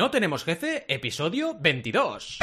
No tenemos jefe, episodio 22.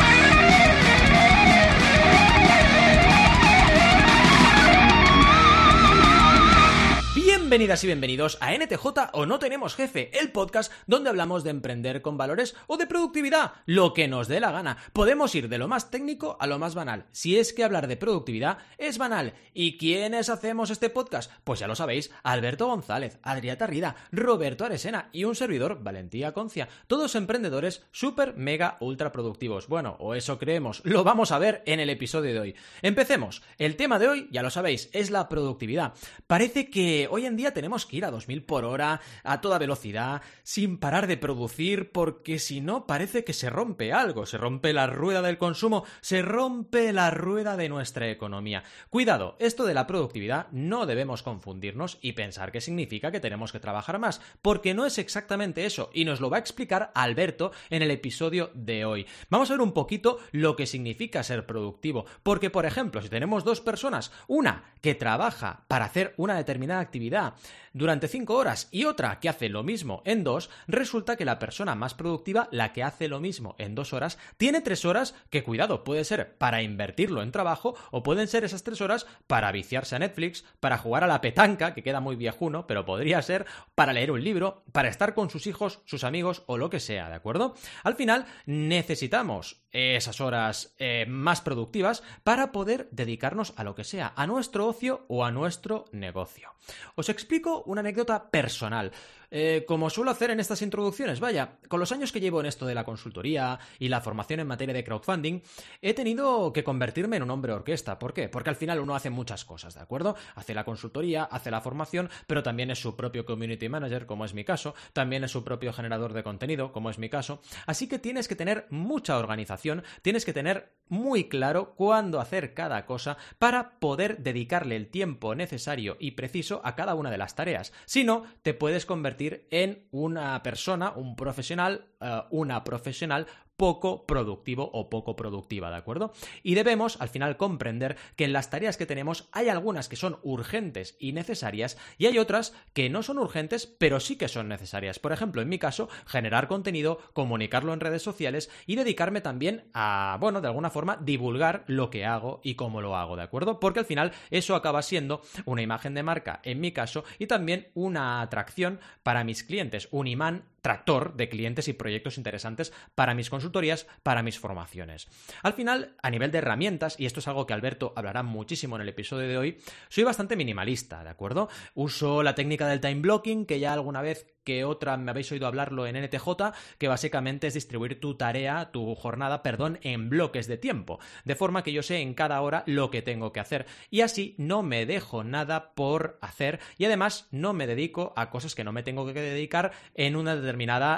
Bienvenidas y bienvenidos a NTJ o No Tenemos Jefe, el podcast donde hablamos de emprender con valores o de productividad, lo que nos dé la gana. Podemos ir de lo más técnico a lo más banal, si es que hablar de productividad es banal. ¿Y quiénes hacemos este podcast? Pues ya lo sabéis, Alberto González, Adriata Rida, Roberto Aresena y un servidor, Valentía Concia, todos emprendedores súper, mega, ultra productivos. Bueno, o eso creemos, lo vamos a ver en el episodio de hoy. Empecemos. El tema de hoy, ya lo sabéis, es la productividad. Parece que hoy en día tenemos que ir a 2000 por hora, a toda velocidad, sin parar de producir, porque si no parece que se rompe algo, se rompe la rueda del consumo, se rompe la rueda de nuestra economía. Cuidado, esto de la productividad no debemos confundirnos y pensar que significa que tenemos que trabajar más, porque no es exactamente eso, y nos lo va a explicar Alberto en el episodio de hoy. Vamos a ver un poquito lo que significa ser productivo, porque por ejemplo, si tenemos dos personas, una que trabaja para hacer una determinada actividad, 아니라 durante 5 horas y otra que hace lo mismo en 2, resulta que la persona más productiva, la que hace lo mismo en 2 horas, tiene 3 horas que, cuidado, puede ser para invertirlo en trabajo o pueden ser esas 3 horas para viciarse a Netflix, para jugar a la petanca, que queda muy viejuno, pero podría ser para leer un libro, para estar con sus hijos, sus amigos o lo que sea, ¿de acuerdo? Al final necesitamos esas horas eh, más productivas para poder dedicarnos a lo que sea, a nuestro ocio o a nuestro negocio. Os explico una anécdota personal. Eh, como suelo hacer en estas introducciones, vaya, con los años que llevo en esto de la consultoría y la formación en materia de crowdfunding, he tenido que convertirme en un hombre orquesta. ¿Por qué? Porque al final uno hace muchas cosas, ¿de acuerdo? Hace la consultoría, hace la formación, pero también es su propio community manager, como es mi caso, también es su propio generador de contenido, como es mi caso. Así que tienes que tener mucha organización, tienes que tener muy claro cuándo hacer cada cosa para poder dedicarle el tiempo necesario y preciso a cada una de las tareas. Si no, te puedes convertir en una persona, un profesional, eh, una profesional poco productivo o poco productiva, ¿de acuerdo? Y debemos al final comprender que en las tareas que tenemos hay algunas que son urgentes y necesarias y hay otras que no son urgentes pero sí que son necesarias. Por ejemplo, en mi caso, generar contenido, comunicarlo en redes sociales y dedicarme también a, bueno, de alguna forma divulgar lo que hago y cómo lo hago, ¿de acuerdo? Porque al final eso acaba siendo una imagen de marca en mi caso y también una atracción para mis clientes, un imán tractor de clientes y proyectos interesantes para mis consultorías, para mis formaciones. Al final, a nivel de herramientas, y esto es algo que Alberto hablará muchísimo en el episodio de hoy, soy bastante minimalista, ¿de acuerdo? Uso la técnica del time blocking, que ya alguna vez que otra me habéis oído hablarlo en NTJ, que básicamente es distribuir tu tarea, tu jornada, perdón, en bloques de tiempo, de forma que yo sé en cada hora lo que tengo que hacer y así no me dejo nada por hacer y además no me dedico a cosas que no me tengo que dedicar en una determinada,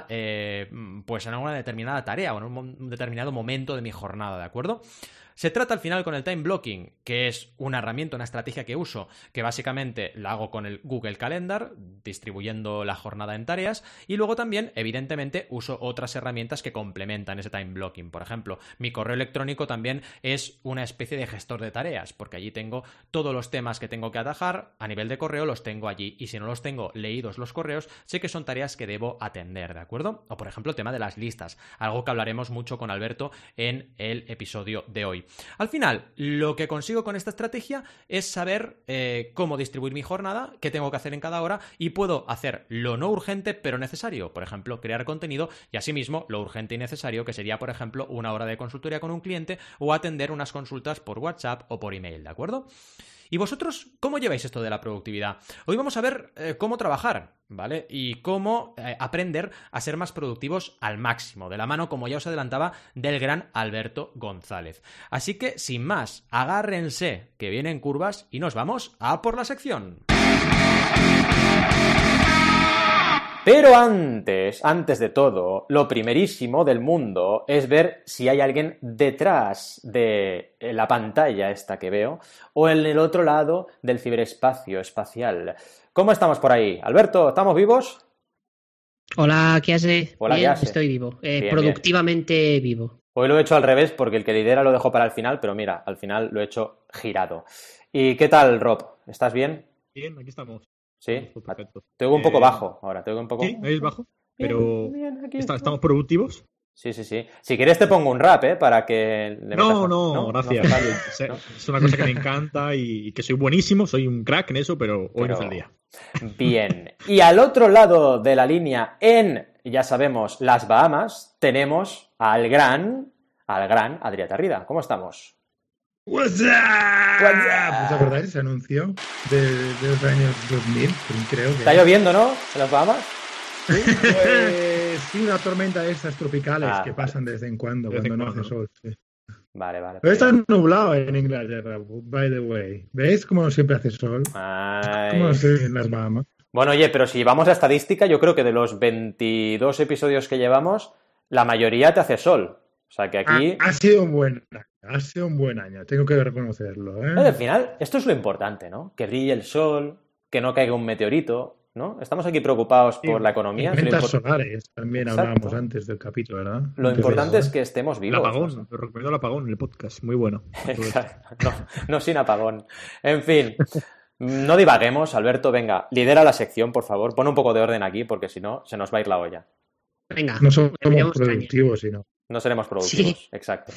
eh, pues en una determinada tarea o en un determinado momento de mi jornada, ¿de acuerdo? Se trata al final con el time blocking, que es una herramienta, una estrategia que uso, que básicamente la hago con el Google Calendar, distribuyendo la jornada en tareas, y luego también, evidentemente, uso otras herramientas que complementan ese time blocking. Por ejemplo, mi correo electrónico también es una especie de gestor de tareas, porque allí tengo todos los temas que tengo que atajar, a nivel de correo los tengo allí, y si no los tengo leídos los correos, sé que son tareas que debo atender, ¿de acuerdo? O por ejemplo, el tema de las listas, algo que hablaremos mucho con Alberto en el episodio de hoy. Al final, lo que consigo con esta estrategia es saber eh, cómo distribuir mi jornada, qué tengo que hacer en cada hora y puedo hacer lo no urgente pero necesario, por ejemplo, crear contenido y asimismo lo urgente y necesario que sería, por ejemplo, una hora de consultoría con un cliente o atender unas consultas por WhatsApp o por email, ¿de acuerdo? ¿Y vosotros cómo lleváis esto de la productividad? Hoy vamos a ver eh, cómo trabajar, ¿vale? Y cómo eh, aprender a ser más productivos al máximo, de la mano, como ya os adelantaba, del gran Alberto González. Así que, sin más, agárrense, que vienen curvas y nos vamos a por la sección. Pero antes, antes de todo, lo primerísimo del mundo es ver si hay alguien detrás de la pantalla esta que veo o en el otro lado del ciberespacio espacial. ¿Cómo estamos por ahí? Alberto, ¿estamos vivos? Hola, ¿qué hace? Hola, ¿qué hace? Estoy vivo, eh, productivamente vivo. Hoy lo he hecho al revés porque el que lidera lo dejo para el final, pero mira, al final lo he hecho girado. ¿Y qué tal, Rob? ¿Estás bien? Bien, aquí estamos. Sí, te oigo un poco eh, bajo ahora, te oigo un poco. ¿Sí? ¿Me bajo? pero ¿estamos productivos? Sí, sí, sí. Si quieres te pongo un rap, ¿eh? Para que... no, no, gracias. es, una cosa que me encanta y, que soy buenísimo, soy un crack en eso, pero hoy no es el día. Bien. Y al otro lado de la línea, en, ya sabemos, las Bahamas, tenemos al gran, al gran Adrià Tarrida. ¿Cómo estamos? What's up? ¿Os acordáis ese anuncio de, de los años 2000? Creo que... Está lloviendo, ¿no? En las Bahamas. ¿Sí? Pues sí, una tormenta de estas tropicales ah, que pasan de vez en cuando, cuando no hace sol. Vale, vale. Pero está nublado en Inglaterra, by the way. ¿Veis cómo siempre hace sol? Como en las Bahamas. Bueno, oye, pero si vamos a estadística, yo creo que de los 22 episodios que llevamos, la mayoría te hace sol. O sea que aquí. Ha, sido un buen año, ha sido un buen año, tengo que reconocerlo. ¿eh? al final, esto es lo importante, ¿no? Que brille el sol, que no caiga un meteorito, ¿no? Estamos aquí preocupados por la economía. Ventas solares, también hablábamos antes del capítulo, ¿verdad? Lo importante es que estemos vivos. El apagón, te recomiendo el apagón en el podcast, muy bueno. no, no sin apagón. En fin. No divaguemos, Alberto, venga, lidera la sección, por favor. Pon un poco de orden aquí, porque si no, se nos va a ir la olla. Venga. No somos productivos, sino. No seremos productivos, exacto.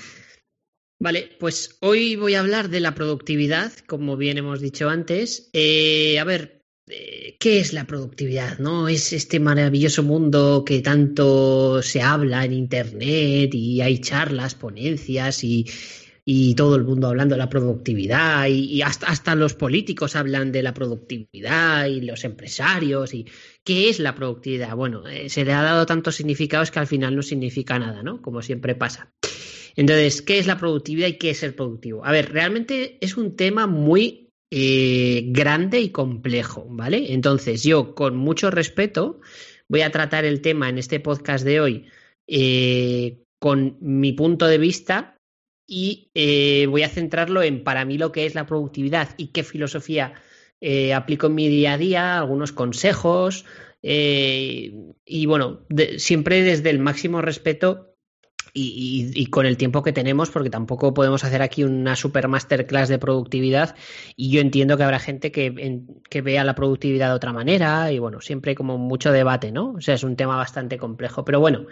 Vale, pues hoy voy a hablar de la productividad, como bien hemos dicho antes. Eh, a ver, eh, ¿qué es la productividad? ¿No? Es este maravilloso mundo que tanto se habla en internet y hay charlas, ponencias y, todo el mundo hablando de la productividad y, hasta, hasta, los políticos hablan de la productividad y los empresarios y ¿qué es la productividad? Bueno, eh, se le ha dado tantos significados que al final no significa nada, ¿no? Como siempre pasa. Entonces, ¿qué es la productividad y qué es ser productivo? A ver, realmente es un tema muy eh, grande y complejo, ¿vale? Entonces, yo con mucho respeto voy a tratar el tema en este podcast de hoy eh, con mi punto de vista y voy a centrarlo en para mí lo que es la productividad y qué filosofía aplico en mi día a día, algunos consejos y bueno, siempre desde el máximo respeto y, con el tiempo que tenemos, porque tampoco podemos hacer aquí una super masterclass de productividad. Y yo entiendo que habrá gente que, que vea la productividad de otra manera. Y bueno, siempre hay como mucho debate, ¿no? O sea, es un tema bastante complejo. Pero bueno,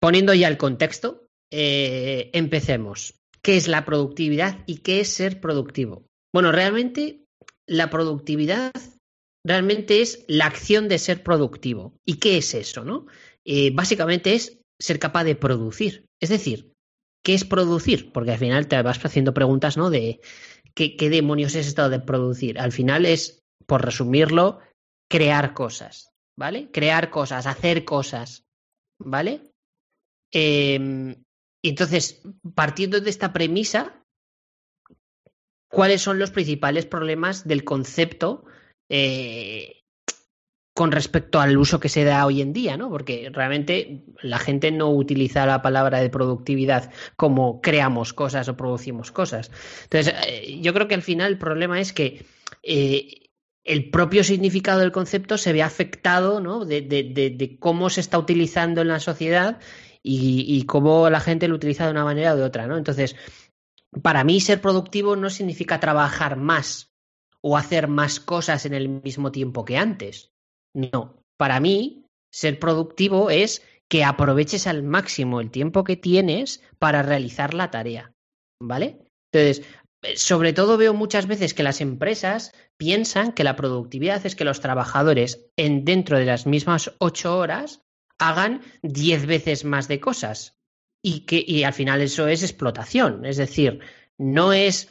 poniendo ya el contexto, eh, empecemos. ¿Qué es la productividad y qué es ser productivo? Bueno, realmente la productividad realmente es la acción de ser productivo. ¿Y qué es eso, no? Eh, básicamente es ser capaz de producir. Es decir, ¿qué es producir? Porque al final te vas haciendo preguntas, ¿no? De ¿qué, demonios es esto de producir? Al final es, por resumirlo, crear cosas, ¿vale? Crear cosas, hacer cosas, ¿vale? Em, entonces, partiendo de esta premisa, ¿cuáles son los principales problemas del concepto eh, con respecto al uso que se da hoy en día, ¿no? Porque realmente la gente no utiliza la palabra de productividad como creamos cosas o producimos cosas. Entonces, eh, yo creo que al final el problema es que eh, el propio significado del concepto se ve afectado, ¿no? De, cómo se está utilizando en la sociedad y, y, cómo la gente lo utiliza de una manera o de otra, ¿no? Entonces, para mí ser productivo no significa trabajar más o hacer más cosas en el mismo tiempo que antes. No, para mí, ser productivo es que aproveches al máximo el tiempo que tienes para realizar la tarea. ¿Vale? Entonces, sobre todo veo muchas veces que las empresas piensan que la productividad es que los trabajadores en dentro de las mismas ocho horas hagan diez veces más de cosas. Y que y al final eso es explotación. Es decir, no es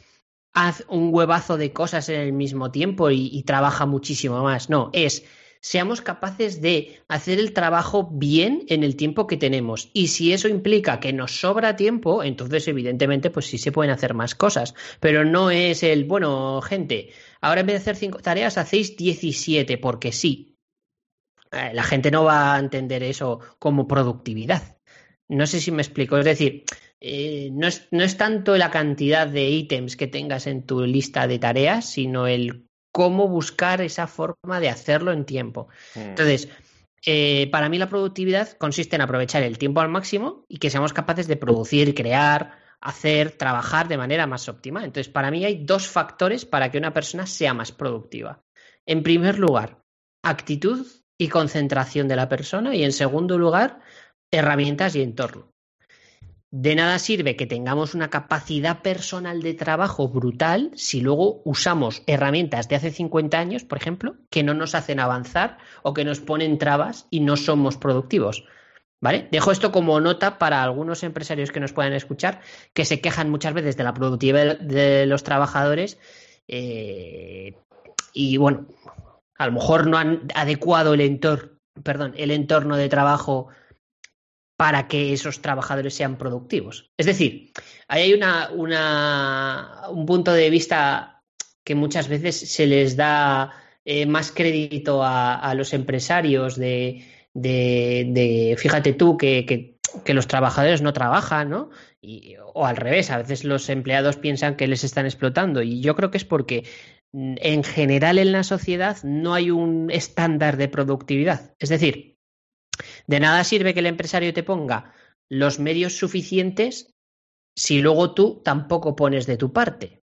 haz un huevazo de cosas en el mismo tiempo y trabaja muchísimo más. No, es seamos capaces de hacer el trabajo bien en el tiempo que tenemos. Y si eso implica que nos sobra tiempo, entonces evidentemente pues sí se pueden hacer más cosas. Pero no es el, bueno, gente, ahora en vez de hacer cinco tareas hacéis 17 porque sí. Eh, la gente no va a entender eso como productividad. No sé si me explico. Es decir, eh, no, es, no es tanto la cantidad de ítems que tengas en tu lista de tareas, sino el cómo buscar esa forma de hacerlo en tiempo. Mm. Entonces, eh, para mí la productividad consiste en aprovechar el tiempo al máximo y que seamos capaces de producir, crear, hacer, trabajar de manera más óptima. Entonces, para mí hay dos factores para que una persona sea más productiva. En primer lugar, actitud y concentración de la persona. Y en segundo lugar, herramientas y entorno. De nada sirve que tengamos una capacidad personal de trabajo brutal si luego usamos herramientas de hace 50 años, por ejemplo, que no nos hacen avanzar o que nos ponen trabas y no somos productivos. ¿Vale? Dejo esto como nota para algunos empresarios que nos puedan escuchar, que se quejan muchas veces de la productividad de los trabajadores eh, y bueno, a lo mejor no han adecuado el perdón, el entorno de trabajo para que esos trabajadores sean productivos. Es decir, ahí hay una, un punto de vista que muchas veces se les da eh, más crédito a, a, los empresarios de, de, de fíjate tú que, que, que, los trabajadores no trabajan, ¿no? Y, o al revés, a veces los empleados piensan que les están explotando y yo creo que es porque mm, en general en la sociedad no hay un estándar de productividad. Es decir, de nada sirve que el empresario te ponga los medios suficientes si luego tú tampoco pones de tu parte.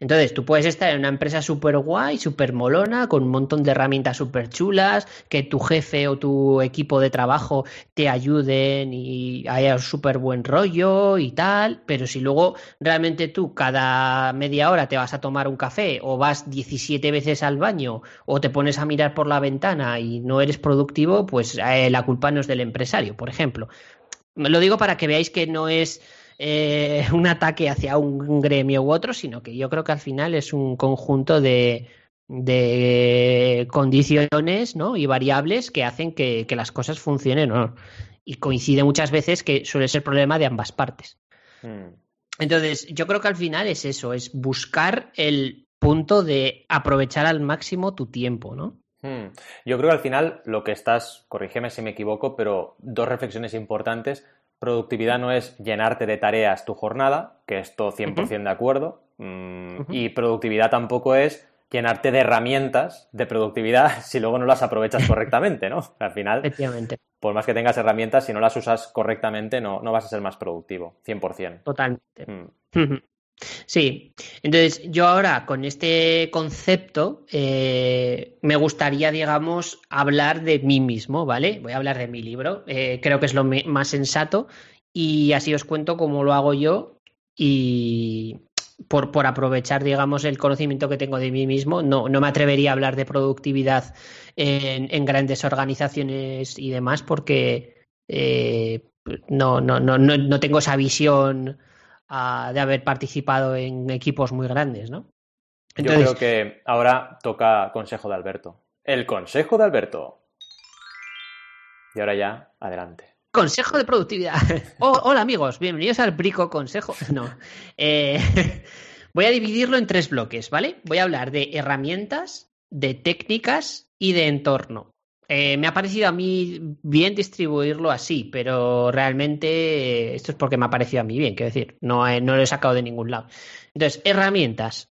Entonces, tú puedes estar en una empresa súper guay, súper molona, con un montón de herramientas súper chulas, que tu jefe o tu equipo de trabajo te ayuden y haya súper buen rollo y tal, pero si luego realmente tú cada media hora te vas a tomar un café o vas 17 veces al baño o te pones a mirar por la ventana y no eres productivo, pues eh, la culpa no es del empresario, por ejemplo. Lo digo para que veáis que no es eh, un ataque hacia un gremio u otro, sino que yo creo que al final es un conjunto de, de condiciones ¿no? y variables que hacen que, que las cosas funcionen. ¿no? Y coincide muchas veces que suele ser problema de ambas partes. Hmm. Entonces, yo creo que al final es eso, es buscar el punto de aprovechar al máximo tu tiempo, ¿no? Hmm. Yo creo que al final lo que estás, corrígeme si me equivoco, pero dos reflexiones importantes. Productividad no es llenarte de tareas tu jornada, que esto 100% de acuerdo. Mm, y productividad tampoco es llenarte de herramientas de productividad si luego no las aprovechas correctamente, ¿no? Al final, Efectivamente. por más que tengas herramientas, si no las usas correctamente, no, no vas a ser más productivo, 100%. Totalmente. Mm. Sí, entonces yo ahora con este concepto eh, me gustaría, digamos, hablar de mí mismo, ¿vale? Voy a hablar de mi libro, eh, creo que es lo más sensato y así os cuento cómo lo hago yo y por, por aprovechar, digamos, el conocimiento que tengo de mí mismo, no, no me atrevería a hablar de productividad en, grandes organizaciones y demás porque eh, no, no, no, no tengo esa visión a, de haber participado en equipos muy grandes, ¿no? Entonces, Yo creo que ahora toca consejo de Alberto. El consejo de Alberto. Y ahora ya, adelante. Consejo de productividad. Oh, hola amigos, bienvenidos al Brico Consejo. No. Eh, voy a dividirlo en tres bloques, ¿vale? Voy a hablar de herramientas, de técnicas y de entorno. Eh, me ha parecido a mí bien distribuirlo así, pero realmente eh, esto es porque me ha parecido a mí bien, quiero decir, no, eh, no lo he sacado de ningún lado. Entonces, herramientas.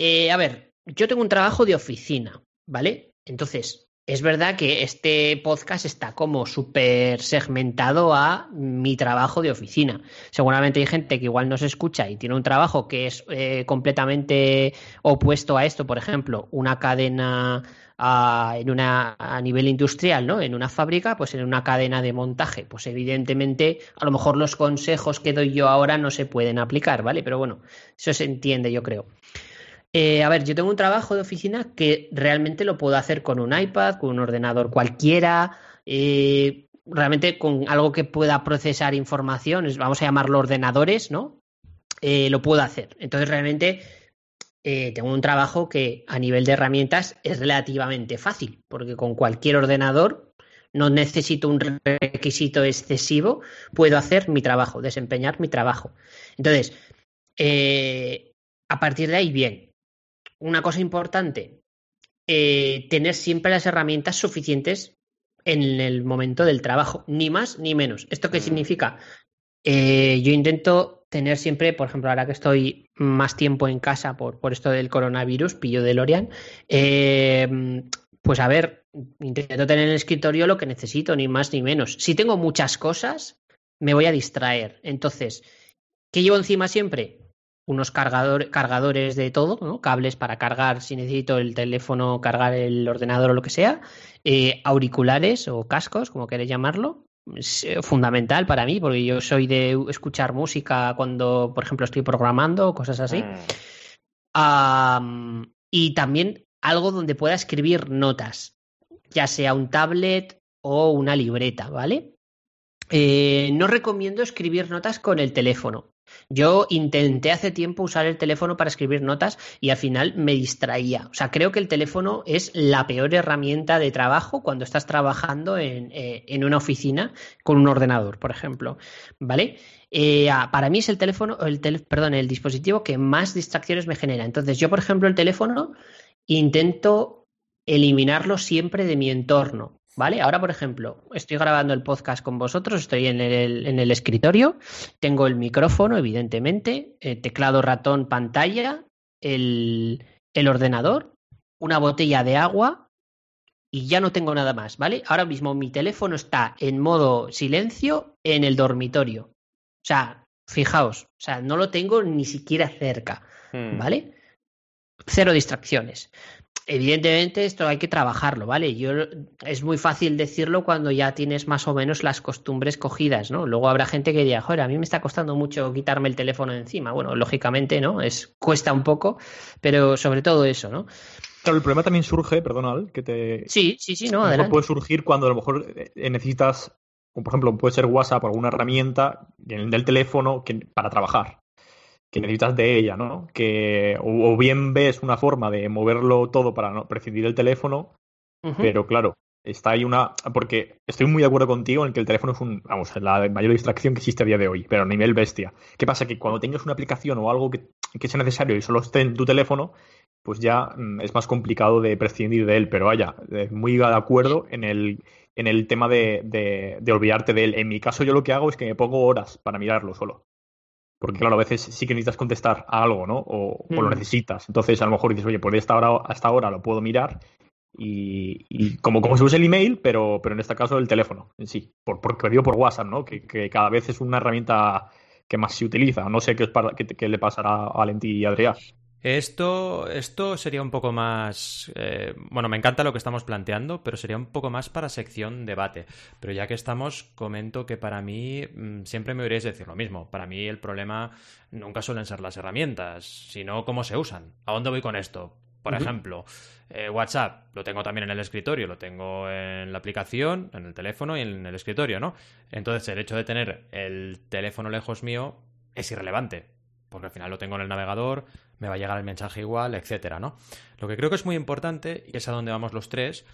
A ver, yo tengo un trabajo de oficina, ¿vale? Entonces, es verdad que este podcast está como súper segmentado a mi trabajo de oficina. Seguramente hay gente que igual no se escucha y tiene un trabajo que es eh, completamente opuesto a esto, por ejemplo, una cadena a, en una, a nivel industrial, ¿no? En una fábrica, pues en una cadena de montaje. Pues evidentemente, a lo mejor los consejos que doy yo ahora no se pueden aplicar, ¿vale? Pero bueno, eso se entiende, yo creo. Eh, a ver, yo tengo un trabajo de oficina que realmente lo puedo hacer con un iPad, con un ordenador cualquiera, eh, realmente con algo que pueda procesar información, vamos a llamarlo ordenadores, ¿no? Eh, lo puedo hacer. Entonces, realmente tengo un trabajo que a nivel de herramientas es relativamente fácil, porque con cualquier ordenador no necesito un requisito excesivo, puedo hacer mi trabajo, desempeñar mi trabajo. Entonces, a partir de ahí, bien. Una cosa importante, eh, tener siempre las herramientas suficientes en el momento del trabajo, ni más ni menos. ¿Esto qué significa? Eh, yo intento tener siempre, por ejemplo, ahora que estoy más tiempo en casa por, por esto del coronavirus, pillo de Lorian, eh, pues a ver, intento tener en el escritorio lo que necesito, ni más ni menos. Si tengo muchas cosas, me voy a distraer. Entonces, ¿qué llevo encima siempre? Unos cargadores de todo, ¿no? cables para cargar si necesito el teléfono, cargar el ordenador o lo que sea, eh, auriculares o cascos, como queréis llamarlo. Es eh, fundamental para mí, porque yo soy de escuchar música cuando, por ejemplo, estoy programando o cosas así. Mm. y también algo donde pueda escribir notas, ya sea un tablet o una libreta, ¿vale? Eh, no recomiendo escribir notas con el teléfono. Yo intenté hace tiempo usar el teléfono para escribir notas y al final me distraía. O sea, creo que el teléfono es la peor herramienta de trabajo cuando estás trabajando en, eh, una oficina con un ordenador, por ejemplo. ¿Vale? Eh, para mí es el teléfono, el perdón, el dispositivo que más distracciones me genera. Entonces, yo, por ejemplo, el teléfono intento eliminarlo siempre de mi entorno. ¿Vale? Ahora, por ejemplo, estoy grabando el podcast con vosotros, estoy en el, en el escritorio, tengo el micrófono, evidentemente, el teclado, ratón, pantalla, el, el ordenador, una botella de agua y ya no tengo nada más, ¿vale? Ahora mismo mi teléfono está en modo silencio en el dormitorio. O sea, fijaos, o sea, no lo tengo ni siquiera cerca, hmm. ¿vale? Cero distracciones evidentemente esto hay que trabajarlo, ¿vale? Yo es muy fácil decirlo cuando ya tienes más o menos las costumbres cogidas, ¿no? Luego habrá gente que diga, joder, a mí me está costando mucho quitarme el teléfono de encima. Bueno, lógicamente, ¿no? Es cuesta un poco, pero sobre todo eso, ¿no? Claro, el problema también surge, perdona, que te. Sí, sí, sí, no, adelante. Puede surgir cuando a lo mejor eh, necesitas, por ejemplo, puede ser WhatsApp o alguna herramienta del teléfono que, para trabajar que necesitas de ella, ¿no? Que o, bien ves una forma de moverlo todo para no prescindir del teléfono, pero claro, está ahí una porque estoy muy de acuerdo contigo en que el teléfono es un, vamos, la mayor distracción que existe a día de hoy, pero a nivel bestia. ¿Qué pasa? Que cuando tengas una aplicación o algo que, que sea necesario y solo esté en tu teléfono, pues ya mm, es más complicado de prescindir de él. Pero vaya, muy de acuerdo en el, en el tema de, de, de olvidarte de él. En mi caso, yo lo que hago es que me pongo horas para mirarlo solo. Porque, claro, a veces sí que necesitas contestar a algo, ¿no? O, lo mm. necesitas. Entonces, a lo mejor dices, oye, pues esta hora, hasta ahora lo puedo mirar. Y, como, como se usa el email, pero, pero en este caso el teléfono en sí. Por, porque digo por WhatsApp, ¿no? Que, cada vez es una herramienta que más se utiliza. No sé qué, qué, le pasará a Valentí y Adrián. Esto, esto sería un poco más. Eh, bueno, me encanta lo que estamos planteando, pero sería un poco más para sección debate. Pero ya que estamos, comento que para mí mm, siempre me oiréis decir lo mismo. Para mí el problema nunca suelen ser las herramientas, sino cómo se usan. ¿A dónde voy con esto? Por ejemplo, eh, WhatsApp lo tengo también en el escritorio, lo tengo en la aplicación, en el teléfono y en el escritorio, ¿no? Entonces el hecho de tener el teléfono lejos mío es irrelevante porque al final lo tengo en el navegador, me va a llegar el mensaje igual, etcétera, ¿no? Lo que creo que es muy importante, y es a donde vamos los tres,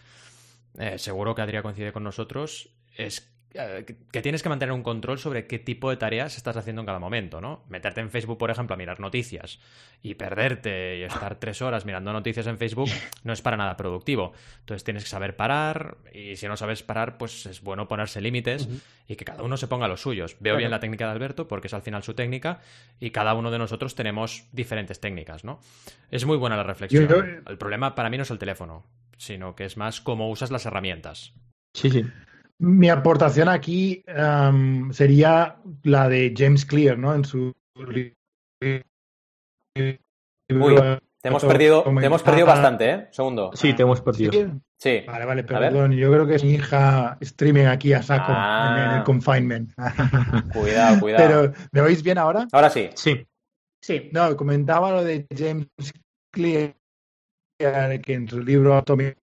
eh, seguro que Adrián coincide con nosotros, es que tienes que mantener un control sobre qué tipo de tareas estás haciendo en cada momento, ¿no? Meterte en Facebook, por ejemplo, a mirar noticias y perderte y estar tres horas mirando noticias en Facebook no es para nada productivo. Entonces tienes que saber parar y si no sabes parar, pues es bueno ponerse límites y que cada uno se ponga los suyos. Veo bien la técnica de Alberto porque es al final su técnica y cada uno de nosotros tenemos diferentes técnicas, ¿no? Es muy buena la reflexión. El problema para mí no es el teléfono, sino que es más cómo usas las herramientas. Sí, sí. Mi aportación aquí sería la de James Clear, ¿no? En su Uy, te hemos perdido, te hemos perdido bastante, ¿eh? Segundo. Sí, te hemos perdido. Sí. Vale, vale, perdón. Yo creo que es mi hija streaming aquí a saco en, el ah. confinement. Cuidado, cuidado. Pero, ¿me oís bien ahora? Ahora sí. Sí. Sí. No, comentaba lo de James Clear, que en su libro Atomic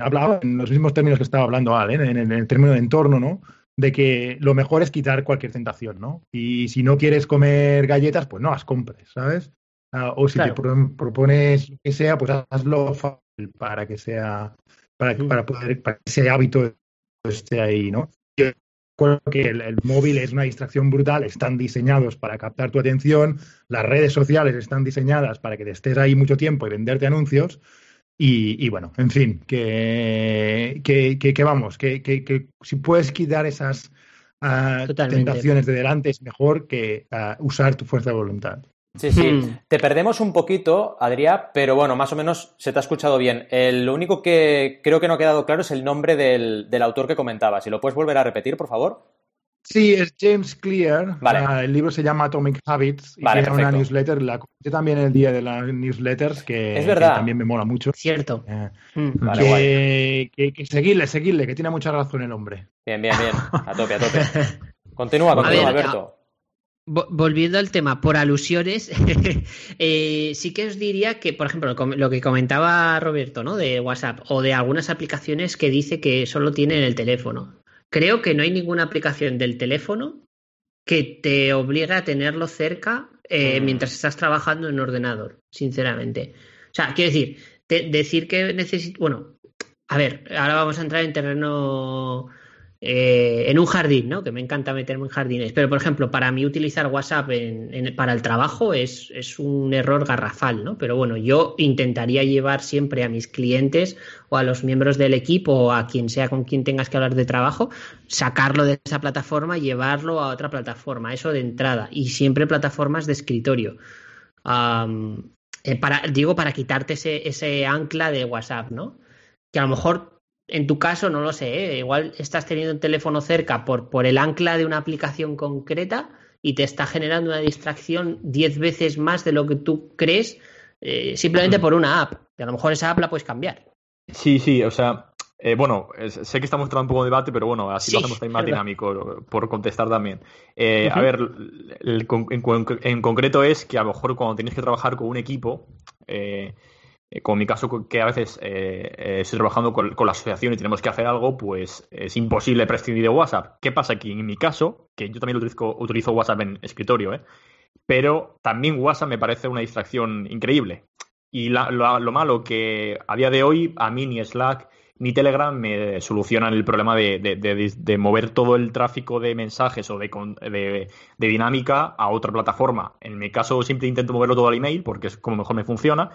hablaba en los mismos términos que estaba hablando Ale, ¿eh? en, el término de entorno, ¿no? De que lo mejor es quitar cualquier tentación, ¿no? Y si no quieres comer galletas, pues no las compres, ¿sabes? Ah, o si te propones que sea, pues hazlo fácil para que sea, para, para poder, para que ese hábito esté ahí, ¿no? Yo creo que el, móvil es una distracción brutal, están diseñados para captar tu atención, las redes sociales están diseñadas para que te estés ahí mucho tiempo y venderte anuncios, y, bueno, en fin, que, que, vamos, que, si puedes quitar esas ah, tentaciones de delante es mejor que ah, usar tu fuerza de voluntad. Sí, sí. Hmm. Te perdemos un poquito, Adrián, pero bueno, más o menos se te ha escuchado bien. lo único que creo que no ha quedado claro es el nombre del, del autor que comentaba. Si lo puedes volver a repetir, por favor. Sí, es James Clear. Vale. Ah, el libro se llama Atomic Habits y Vale, tiene una newsletter. La comenté también el día de las newsletters, que, Es verdad. que también me mola mucho. Cierto. Eh, Mm. Vale, guay. que, que, que seguirle, seguirle, que tiene mucha razón el hombre. Bien, bien, bien. A tope, a tope. Continúa, continúa, ver, Alberto. Vo- Volviendo al tema, por alusiones, eh, sí que os diría que, por ejemplo, lo que comentaba Roberto, ¿no? De WhatsApp o de algunas aplicaciones que dice que solo tiene en el teléfono. Creo que no hay ninguna aplicación del teléfono que te obligue a tenerlo cerca eh, Mm. mientras estás trabajando en ordenador, sinceramente. O sea, quiero decir, te- decir que necesito. Bueno, a ver, ahora vamos a entrar en terreno. Eh, en un jardín, ¿no? Que me encanta meterme en jardines. Pero, por ejemplo, para mí utilizar WhatsApp para el trabajo es, es un error garrafal, ¿no? Pero bueno, yo intentaría llevar siempre a mis clientes o a los miembros del equipo o a quien sea con quien tengas que hablar de trabajo, sacarlo de esa plataforma y llevarlo a otra plataforma. Eso de entrada. Y siempre plataformas de escritorio. Eh, para, digo, para quitarte ese, ese ancla de WhatsApp, ¿no? Que a lo mejor en tu caso, no lo sé, ¿eh? igual estás teniendo el teléfono cerca por, por el ancla de una aplicación concreta y te está generando una distracción 10 veces más de lo que tú crees eh, simplemente por una app. Que a lo mejor esa app la puedes cambiar. Sí, sí, o sea, eh, bueno, sé que estamos entrando un poco de debate, pero bueno, así Sí, lo hacemos también más dinámico, por contestar también. Eh, A ver, el en, en concreto es que a lo mejor cuando tienes que trabajar con un equipo, eh, como en mi caso, que a veces eh, eh, estoy trabajando con, la asociación y tenemos que hacer algo, pues es imposible prescindir de WhatsApp. ¿Qué pasa? Que en mi caso, que yo también utilizo, utilizo WhatsApp en escritorio, ¿eh? pero también WhatsApp me parece una distracción increíble. Y la- lo, lo malo que a día de hoy a mí ni Slack ni Telegram me solucionan el problema de, de- de- mover todo el tráfico de mensajes o de- de dinámica a otra plataforma. En mi caso siempre intento moverlo todo al email porque es como mejor me funciona.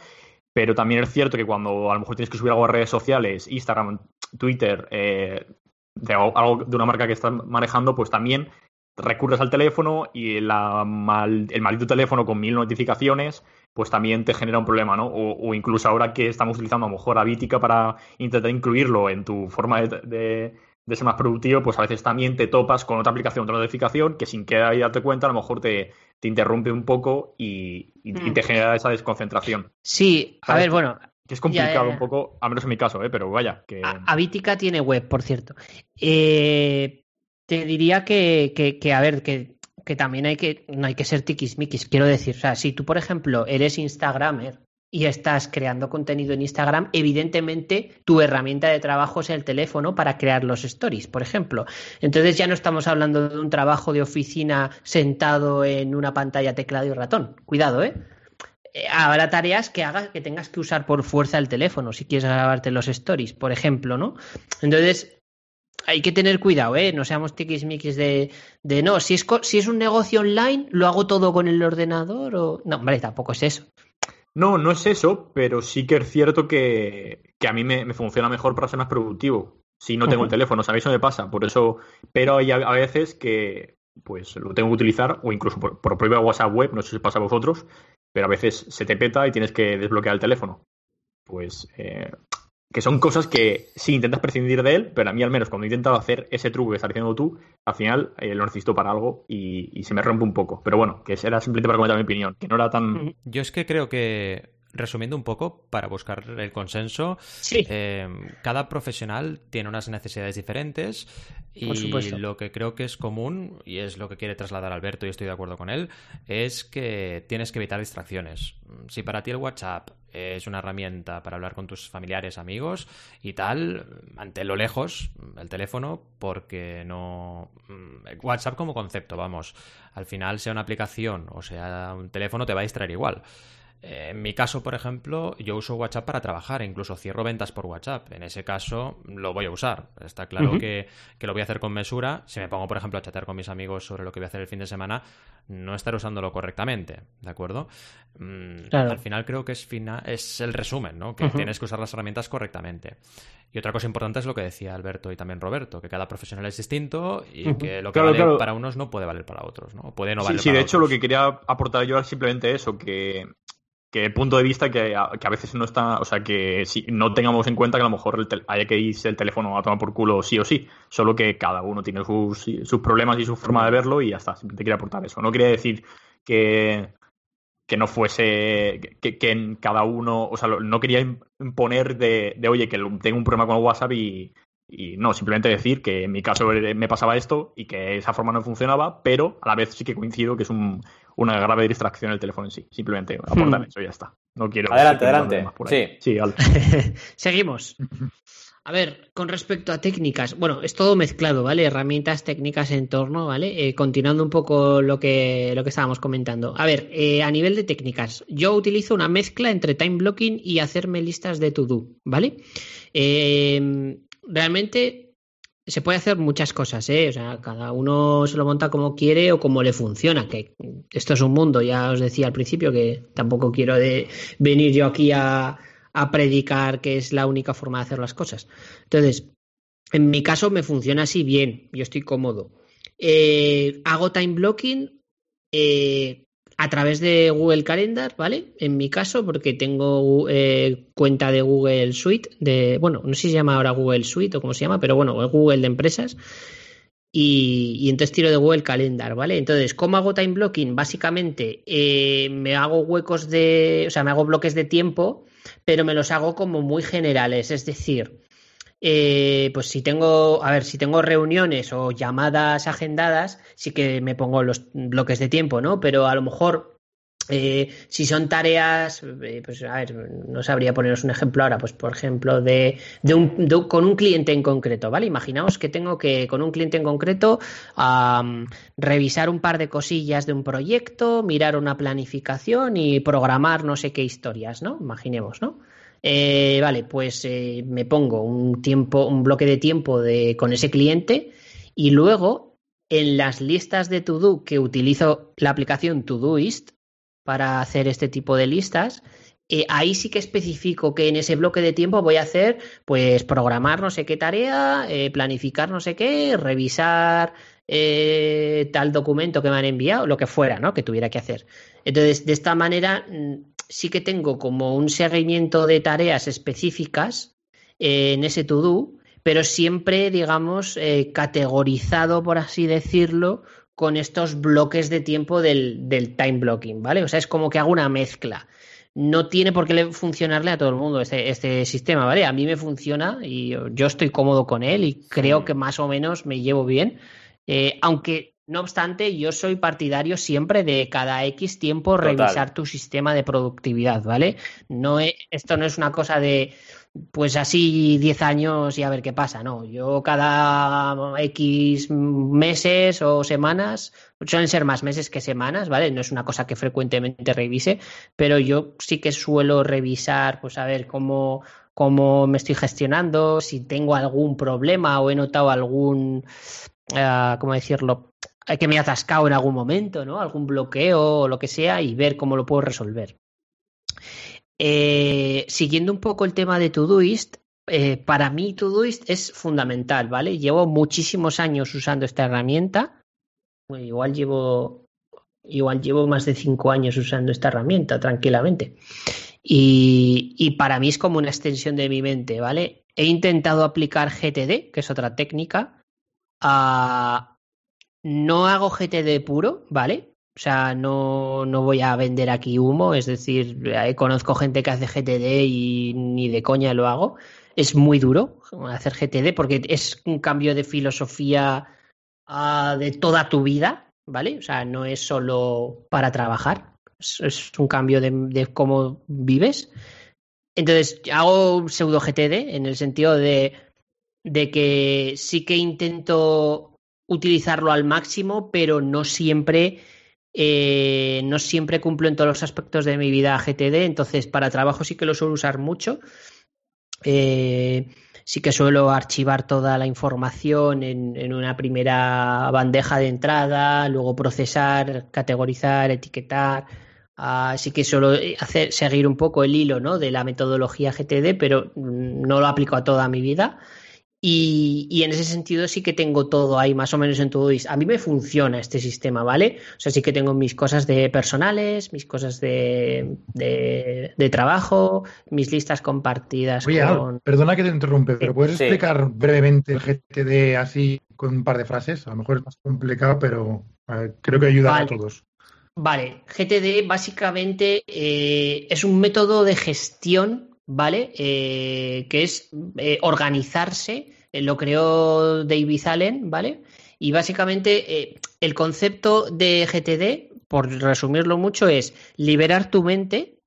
Pero también es cierto que cuando a lo mejor tienes que subir algo a redes sociales, Instagram, Twitter, eh, de algo de una marca que estás manejando, pues también recurres al teléfono y la mal- el maldito teléfono con mil notificaciones, pues también te genera un problema, ¿no? O, o incluso ahora que estamos utilizando a lo mejor Avítica para intentar incluirlo en tu forma de, de- de ser más productivo, pues a veces también te topas con otra aplicación, otra notificación, que sin querer darte cuenta, a lo mejor te, te interrumpe un poco y, y- y Mm. te genera esa desconcentración. Sí, a ver, bueno, Que es complicado Ya, ya, ya. un poco, al menos en mi caso, ¿eh? Pero vaya, que... A- Avítica tiene web, por cierto. Eh, te diría que, que- que, a ver, que, que también hay que, no hay que ser tiquismiquis, quiero decir. O sea, si tú, por ejemplo, eres Instagramer y estás creando contenido en Instagram, evidentemente tu herramienta de trabajo es el teléfono para crear los stories, por ejemplo. Entonces ya no estamos hablando de un trabajo de oficina sentado en una pantalla teclado y ratón. Cuidado, ¿eh? Eh, habrá tareas que hagas que tengas que usar por fuerza el teléfono si quieres grabarte los stories, por ejemplo, ¿no? Entonces, hay que tener cuidado, ¿eh? No seamos tiquismiquis de, de no, si es, si es un negocio online, lo hago todo con el ordenador o. No, vale, tampoco es eso. No, no es eso, pero sí que es cierto que, que a mí me, me funciona mejor para ser más productivo. Si no tengo el teléfono, ¿sabéis? Me pasa. Por eso, pero hay a, a veces que pues lo tengo que utilizar, o incluso por, por propia WhatsApp web, no sé si os pasa a vosotros, pero a veces se te peta y tienes que desbloquear el teléfono. Pues eh, que son cosas que sí intentas prescindir de él, pero a mí al menos cuando he intentado hacer ese truco que estás haciendo tú, al final eh, lo necesito para algo y, y se me rompe un poco. Pero bueno, que era simplemente para comentar mi opinión, que no era tan... Yo es que creo que, resumiendo un poco, para buscar el consenso, Sí. eh, cada profesional tiene unas necesidades diferentes y lo que creo que es común, y es lo que quiere trasladar Alberto y estoy de acuerdo con él, es que tienes que evitar distracciones. Si para ti el WhatsApp es una herramienta para hablar con tus familiares, amigos y tal, manténlo lejos, el teléfono, porque no... mm, WhatsApp como concepto, vamos, al final sea una aplicación o sea un teléfono te va a distraer igual. En mi caso, por ejemplo, yo uso WhatsApp para trabajar, incluso cierro ventas por WhatsApp. En ese caso, lo voy a usar. Está claro que, que lo voy a hacer con mesura. Si me pongo, por ejemplo, a chatear con mis amigos sobre lo que voy a hacer el fin de semana, no estaré usándolo correctamente, ¿de acuerdo? Mm, Claro. Al final creo que es, fina- es el resumen, ¿no? Que tienes que usar las herramientas correctamente. Y otra cosa importante es lo que decía Alberto y también Roberto, que cada profesional es distinto y que lo que Claro, vale claro. para unos no puede valer para otros, ¿no? Puede no Sí, valer sí, para de hecho lo que quería aportar yo era simplemente eso, que que el punto de vista que a, veces no está, o sea, que si no tengamos en cuenta que a lo mejor haya que irse el teléfono a tomar por culo sí o sí, solo que cada uno tiene sus, problemas y su forma de verlo y ya está, simplemente quería aportar eso. No quería decir que, que no fuese, que, que en cada uno, o sea, no quería im- imponer de, de oye, que tengo un problema con WhatsApp y, y no, simplemente decir que en mi caso eh, me pasaba esto y que esa forma no funcionaba, pero a la vez sí que coincido que es un, una grave distracción el teléfono en sí. Simplemente aportar Hmm. eso y ya está. No quiero. Adelante, adelante. dando más por ahí. Sí. Sí, Ale. Seguimos. A ver, con respecto a técnicas, bueno, es todo mezclado, ¿vale? Herramientas, técnicas, entorno, ¿vale? Eh, continuando un poco lo que, lo que estábamos comentando. A ver, eh, a nivel de técnicas, yo utilizo una mezcla entre time blocking y hacerme listas de to-do, ¿vale? Eh, realmente se puede hacer muchas cosas, ¿eh? O sea, cada uno se lo monta como quiere o como le funciona, que esto es un mundo, ya os decía al principio que tampoco quiero de venir yo aquí a, a predicar que es la única forma de hacer las cosas. Entonces, en mi caso me funciona así bien, yo estoy cómodo. Eh, hago time blocking eh, a través de Google Calendar, ¿vale? En mi caso, porque tengo eh, cuenta de Google Suite, de, bueno, no sé si se llama ahora Google Suite o cómo se llama, pero bueno, Google de empresas. Y, y entonces tiro de Google Calendar, ¿vale? Entonces, ¿cómo hago time blocking? Básicamente, eh, me hago huecos de, o sea, me hago bloques de tiempo, pero me los hago como muy generales, es decir, eh, pues si tengo, a ver, si tengo reuniones o llamadas agendadas, sí que me pongo los bloques de tiempo, ¿no? Pero a lo mejor eh, si son tareas, eh, pues a ver, no sabría poneros un ejemplo ahora, pues por ejemplo, de, de un, de con un cliente en concreto, ¿vale? Imaginaos que tengo que, con un cliente en concreto, am, revisar un par de cosillas de un proyecto, mirar una planificación y programar no sé qué historias, ¿no? Imaginemos, ¿no? Eh, vale, pues eh, me pongo un tiempo, un bloque de tiempo de, con ese cliente y luego en las listas de to-do que utilizo la aplicación Todoist para hacer este tipo de listas, eh, ahí sí que especifico que en ese bloque de tiempo voy a hacer, pues, programar no sé qué tarea, eh, planificar no sé qué, revisar eh, tal documento que me han enviado, lo que fuera, ¿no? Que tuviera que hacer. Entonces, de esta manera, mm, sí que tengo como un seguimiento de tareas específicas eh, en ese to-do, pero siempre, digamos, eh, categorizado, por así decirlo, con estos bloques de tiempo del, del time blocking, ¿vale? O sea, es como que hago una mezcla. No tiene por qué le- funcionarle a todo el mundo este, este sistema, ¿vale? A mí me funciona y yo estoy cómodo con él y creo que más o menos me llevo bien. Eh, aunque, no obstante, yo soy partidario siempre de cada X tiempo Total. revisar tu sistema de productividad, ¿vale? No es- esto no es una cosa de, pues así 10 años y a ver qué pasa, no. Yo cada X meses o semanas, suelen ser más meses que semanas, ¿vale? No es una cosa que frecuentemente revise, pero yo sí que suelo revisar, pues a ver cómo, cómo me estoy gestionando, si tengo algún problema o he notado algún, ah, ¿cómo decirlo? Que me he atascado en algún momento, ¿no? Algún bloqueo o lo que sea y ver cómo lo puedo resolver. Eh, siguiendo un poco el tema de Todoist, eh, para mí Todoist es fundamental, ¿vale? Llevo muchísimos años usando esta herramienta. Bueno, igual llevo, igual llevo más de cinco años usando esta herramienta tranquilamente. Y, y para mí es como una extensión de mi mente, ¿vale? He intentado aplicar GTD, que es otra técnica. A- no hago GTD puro, ¿vale? O sea, no, no voy a vender aquí humo, es decir, conozco gente que hace GTD y ni de coña lo hago. Es muy duro hacer GTD porque es un cambio de filosofía ah, de toda tu vida, ¿vale? O sea, no es solo para trabajar, es, es un cambio de, de cómo vives. Entonces, hago pseudo GTD en el sentido de, de que sí que intento utilizarlo al máximo, pero no siempre eh, no siempre cumplo en todos los aspectos de mi vida GTD, entonces para trabajo sí que lo suelo usar mucho. Eh, sí que suelo archivar toda la información en, en, una primera bandeja de entrada, luego procesar, categorizar, etiquetar. Así que suelo hacer, seguir un poco el hilo ¿no? de la metodología GTD, pero no lo aplico a toda mi vida. Y, y, en ese sentido sí que tengo todo ahí más o menos en Todoist. A mí me funciona este sistema, ¿vale? O sea, sí que tengo mis cosas de personales, mis cosas de, de, de trabajo, mis listas compartidas. Oye, con... perdona que te interrumpe, pero ¿puedes sí. explicar brevemente el GTD así con un par de frases? A lo mejor es más complicado, pero ver, creo que ayuda vale. a todos. Vale, GTD básicamente eh, es un método de gestión ¿vale? Eh, que es eh, organizarse, eh, lo creó David Allen, ¿vale? Y básicamente eh, el concepto de GTD, por resumirlo mucho, es liberar tu mente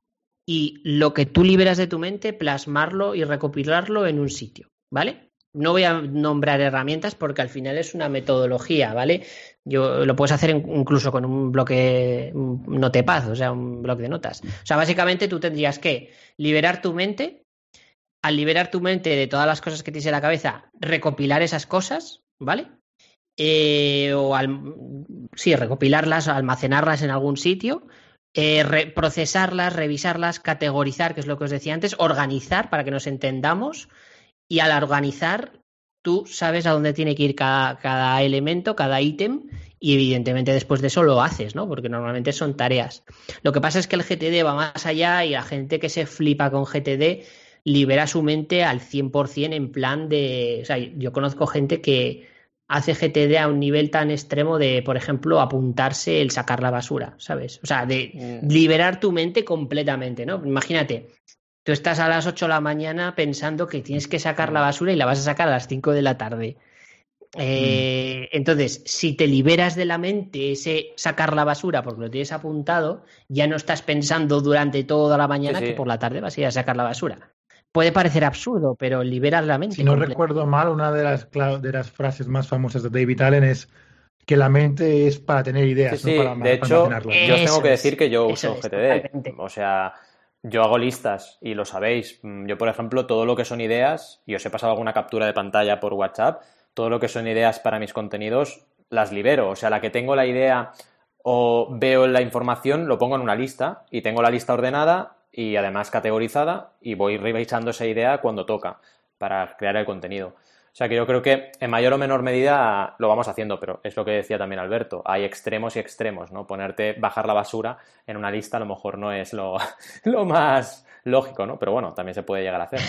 y lo que tú liberas de tu mente, plasmarlo y recopilarlo en un sitio, ¿vale? No voy a nombrar herramientas porque al final es una metodología, ¿vale? Yo lo puedes hacer incluso con un bloque un notepad, o sea, un bloque de notas. O sea, básicamente tú tendrías que liberar tu mente. Al liberar tu mente de todas las cosas que tienes en la cabeza, recopilar esas cosas, ¿vale? Eh, o al, sí, recopilarlas, almacenarlas en algún sitio, eh, re, procesarlas, revisarlas, categorizar, que es lo que os decía antes, organizar para que nos entendamos. Y al organizar, tú sabes a dónde tiene que ir cada, cada elemento, cada ítem, y evidentemente después de eso lo haces, ¿no? Porque normalmente son tareas. Lo que pasa es que el GTD va más allá y la gente que se flipa con GTD libera su mente al 100% en plan de... O sea, yo conozco gente que hace GTD a un nivel tan extremo de, por ejemplo, apuntarse el sacar la basura, ¿sabes? O sea, de mm. liberar tu mente completamente, ¿no? Imagínate, tú estás a las 8 de la mañana pensando que tienes que sacar la basura y la vas a sacar a las 5 de la tarde. Eh, mm. Entonces, si te liberas de la mente ese sacar la basura porque lo tienes apuntado, ya no estás pensando durante toda la mañana sí, sí. que por la tarde vas a ir a sacar la basura. Puede parecer absurdo, pero liberas la mente. Si no recuerdo mal, una de las, de las frases más famosas de David Allen es que la mente es para tener ideas, sí, no para, de para hecho, yo tengo que decir que yo uso es, GTD. totalmente. O sea, yo hago listas y lo sabéis. Mm, Yo, por ejemplo, todo lo que son ideas, y os he pasado alguna captura de pantalla por WhatsApp, todo lo que son ideas para mis contenidos, las libero. O sea, la que tengo la idea o veo la información, lo pongo en una lista y tengo la lista ordenada y además categorizada y voy revisando esa idea cuando toca para crear el contenido. O sea que yo creo que en mayor o menor medida lo vamos haciendo, pero es lo que decía también Alberto, hay extremos y extremos, ¿no? Ponerte, bajar la basura en una lista a lo mejor no es lo, lo más lógico, ¿no? Pero bueno, también se puede llegar a hacer.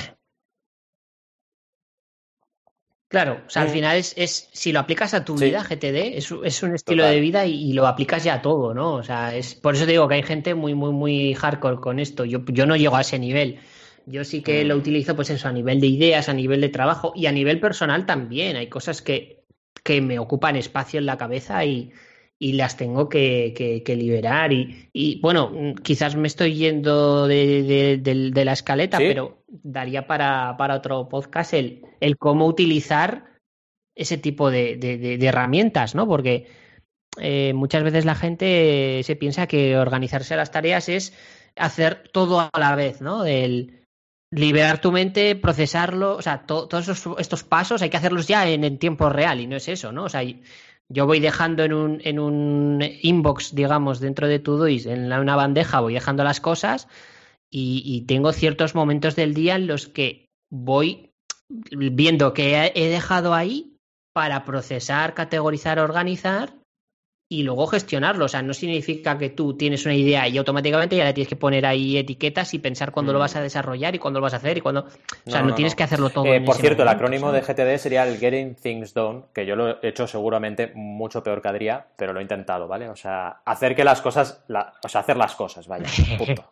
Claro, o sea, al Mm. final es, es si lo aplicas a tu Sí. vida, GTD, es, es un estilo Total. de vida y, y lo aplicas ya a todo, ¿no? O sea, es por eso te digo que hay gente muy, muy, muy hardcore con esto. Yo, yo no llego a ese nivel. Yo sí que lo utilizo, pues eso, a nivel de ideas, a nivel de trabajo y a nivel personal también. Hay cosas que, que me ocupan espacio en la cabeza y, y las tengo que, que- que liberar. Y, y, bueno, quizás me estoy yendo de, de- de- de la escaleta, Sí. pero daría para, para otro podcast el, el cómo utilizar ese tipo de, de- de- de herramientas, ¿no? Porque eh, muchas veces la gente se piensa que organizarse las tareas es hacer todo a la vez, ¿no? El liberar tu mente, procesarlo, o sea, to- todos esos- estos pasos hay que hacerlos ya en, en tiempo real y no es eso, ¿no? O sea, yo voy dejando en un, en un inbox, digamos, dentro de Todoist, en la- una bandeja, voy dejando las cosas y, y tengo ciertos momentos del día en los que voy viendo que he dejado ahí para procesar, categorizar, organizar y luego gestionarlo. O sea, no significa que tú tienes una idea y automáticamente ya le tienes que poner ahí etiquetas y pensar cuándo lo Mm. vas a desarrollar y cuándo lo vas a hacer y cuándo... O sea, No, no, no, tienes no. que hacerlo todo. Eh, en por ese cierto, el acrónimo de GTD sería el Getting Things Done, que yo lo he hecho seguramente mucho peor que Adrián, pero lo he intentado, ¿vale? O sea, hacer que las cosas, la- o sea, hacer las cosas, vaya, punto.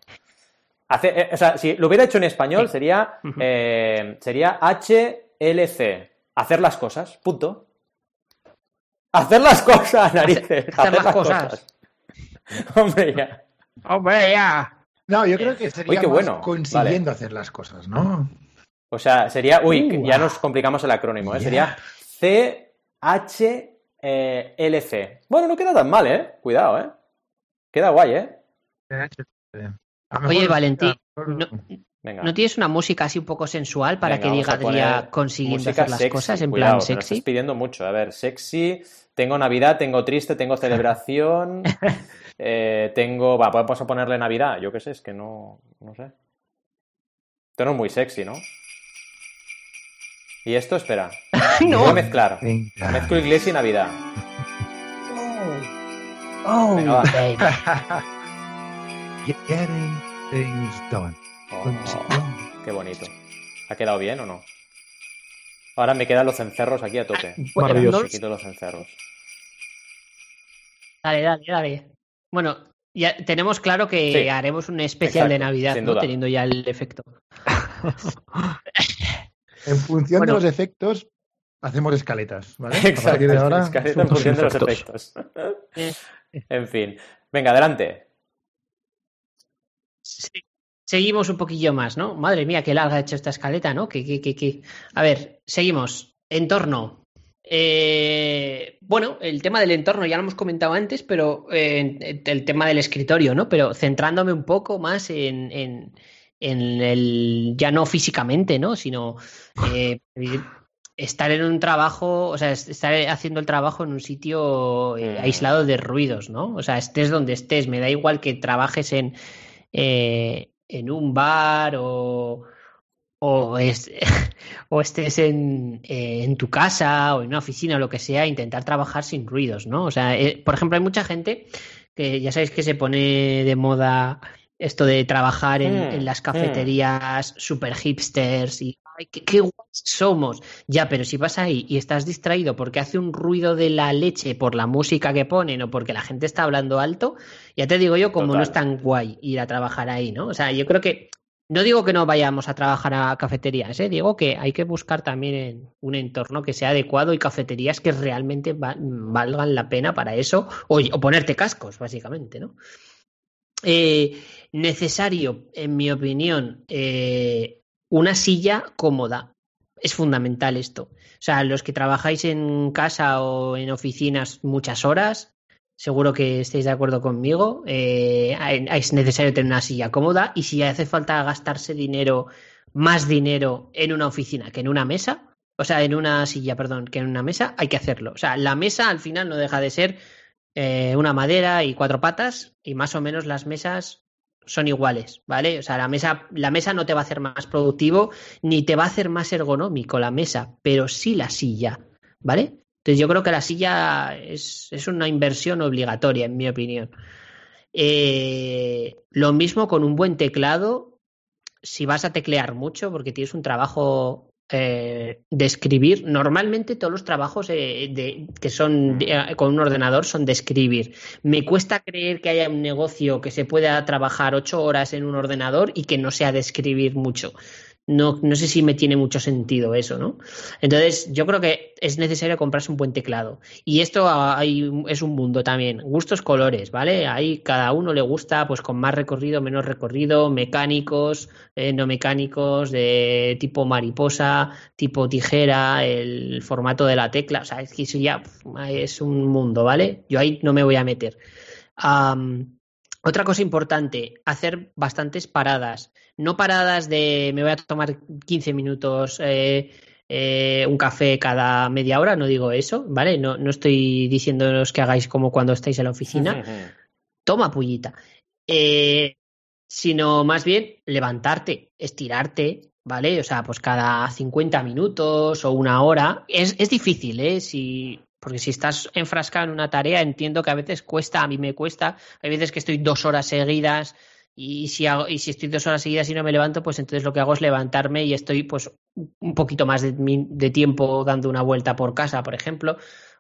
Hacer- eh, o sea, si lo hubiera hecho en español Sí. sería, eh, sería HLC, hacer las cosas, punto. Hacer las cosas, narices. hacer las cosas. Hombre, ya. ¡Hombre, ya! No, yo creo que sería Uy, qué más bueno. consiguiendo hacer las cosas, ¿no? O sea, sería. Uy, Uh, ya nos complicamos el acrónimo, ¿eh? Sería CHLC. Bueno, no queda tan mal, ¿eh? Cuidado, ¿eh? Queda guay, ¿eh? Lo Oye, Valentín, no- Venga. ¿No tienes una música así un poco sensual para Venga, que diga Adrián consiguiendo hacer las sexy. cosas en Cuidado, plan sexy? estás pidiendo mucho. A ver, sexy. Tengo Navidad, tengo triste, tengo celebración. eh, tengo. Va, vamos a ponerle Navidad. Yo qué sé, es que no. No sé. Esto no es muy sexy, ¿no? Y esto, espera. No. Voy a mezclar. Venga. Mezclo iglesia y Navidad. Oh, Venga, va. baby. Getting things done. Oh, qué bonito. ¿Ha quedado bien o no? Ahora me quedan los cencerros aquí a tope. Bueno, Maravilloso. Me quito los cencerros. Dale, dale, dale. Bueno, ya tenemos claro que Sí. haremos un especial de Navidad, ¿no? Teniendo ya el efecto. En función Bueno. de los efectos, hacemos escaletas, ¿vale? A Exacto. partir de ahora, escaleta en función de los efectos. efectos. en fin. Venga, adelante. Sí. Seguimos un poquillo más, ¿no? Madre mía, qué larga ha hecho esta escaleta, ¿no? Que, que, que, que- A ver, seguimos. Entorno. Eh, bueno, el tema del entorno ya lo hemos comentado antes, pero eh, el tema del escritorio, ¿no? Pero centrándome un poco más en, en, en el, ya no físicamente, ¿no? Sino eh, estar en un trabajo, o sea, es- estar haciendo el trabajo en un sitio eh, aislado de ruidos, ¿no? O sea, estés donde estés, me da igual que trabajes en, en un bar o, o, es- o estés en, eh, en tu casa o en una oficina o lo que sea, intentar trabajar sin ruidos, ¿no? O sea, eh, por ejemplo, hay mucha gente que ya sabéis que se pone de moda esto de trabajar en, Mm, en las mm. cafeterías super hipsters y ¡ay, qué, qué guays somos! Ya, pero si vas ahí y estás distraído porque hace un ruido de la leche por la música que ponen o porque la gente está hablando alto, ya te digo yo, como no es tan guay ir a trabajar ahí, ¿no? O sea, yo creo que no digo que no vayamos a trabajar a cafeterías, ¿eh? digo que hay que buscar también un entorno que sea adecuado y cafeterías que realmente va- valgan la pena para eso o, o ponerte cascos, básicamente, ¿no? Eh, necesario, en mi opinión, eh, una silla cómoda. Es fundamental esto. O sea, los que trabajáis en casa o en oficinas muchas horas, seguro que estáis de acuerdo conmigo. eh, es necesario tener una silla cómoda y si hace falta gastarse dinero, más dinero en una oficina que en una mesa, o sea, en una silla, perdón, que en una mesa, hay que hacerlo. O sea, la mesa al final no deja de ser eh, una madera y cuatro patas y más o menos las mesas son iguales, ¿vale? O sea, la mesa, la mesa no te va a hacer más productivo ni te va a hacer más ergonómico la mesa, pero sí la silla, ¿vale? Entonces yo creo que la silla es, es una inversión obligatoria, en mi opinión. Eh, lo mismo con un buen teclado, si vas a teclear mucho, porque tienes un trabajo eh, de escribir, normalmente todos los trabajos eh, de, que son de- eh, con un ordenador son de escribir. Me cuesta creer que haya un negocio que se pueda trabajar ocho horas en un ordenador y que no sea de escribir mucho. No, no sé si me tiene mucho sentido eso, ¿no? Entonces, yo creo que es necesario comprarse un buen teclado. Y esto ah, hay, es un mundo también. Gustos, colores, ¿vale? Ahí cada uno le gusta, pues con más recorrido, menos recorrido, mecánicos, eh, no mecánicos, de tipo mariposa, tipo tijera, el formato de la tecla. O sea, es que eso ya es un mundo, ¿vale? Yo ahí no me voy a meter. Otra cosa importante, hacer bastantes paradas. No paradas de me voy a tomar 15 minutos eh, eh, un café cada media hora, no digo eso, ¿vale? No, no estoy diciéndoos que hagáis como cuando estáis en la oficina. Toma pullita. Eh, sino más bien levantarte, estirarte, ¿vale? O sea, pues cada 50 minutos o una hora. Es, es difícil, ¿eh? Si, porque si estás enfrascado en una tarea, entiendo que a veces cuesta, a mí me cuesta. Hay veces que estoy dos horas seguidas y si, hago, y si estoy dos horas seguidas y no me levanto, pues entonces lo que hago es levantarme y estoy pues un poquito más de, tiempo dando una vuelta por casa, por ejemplo,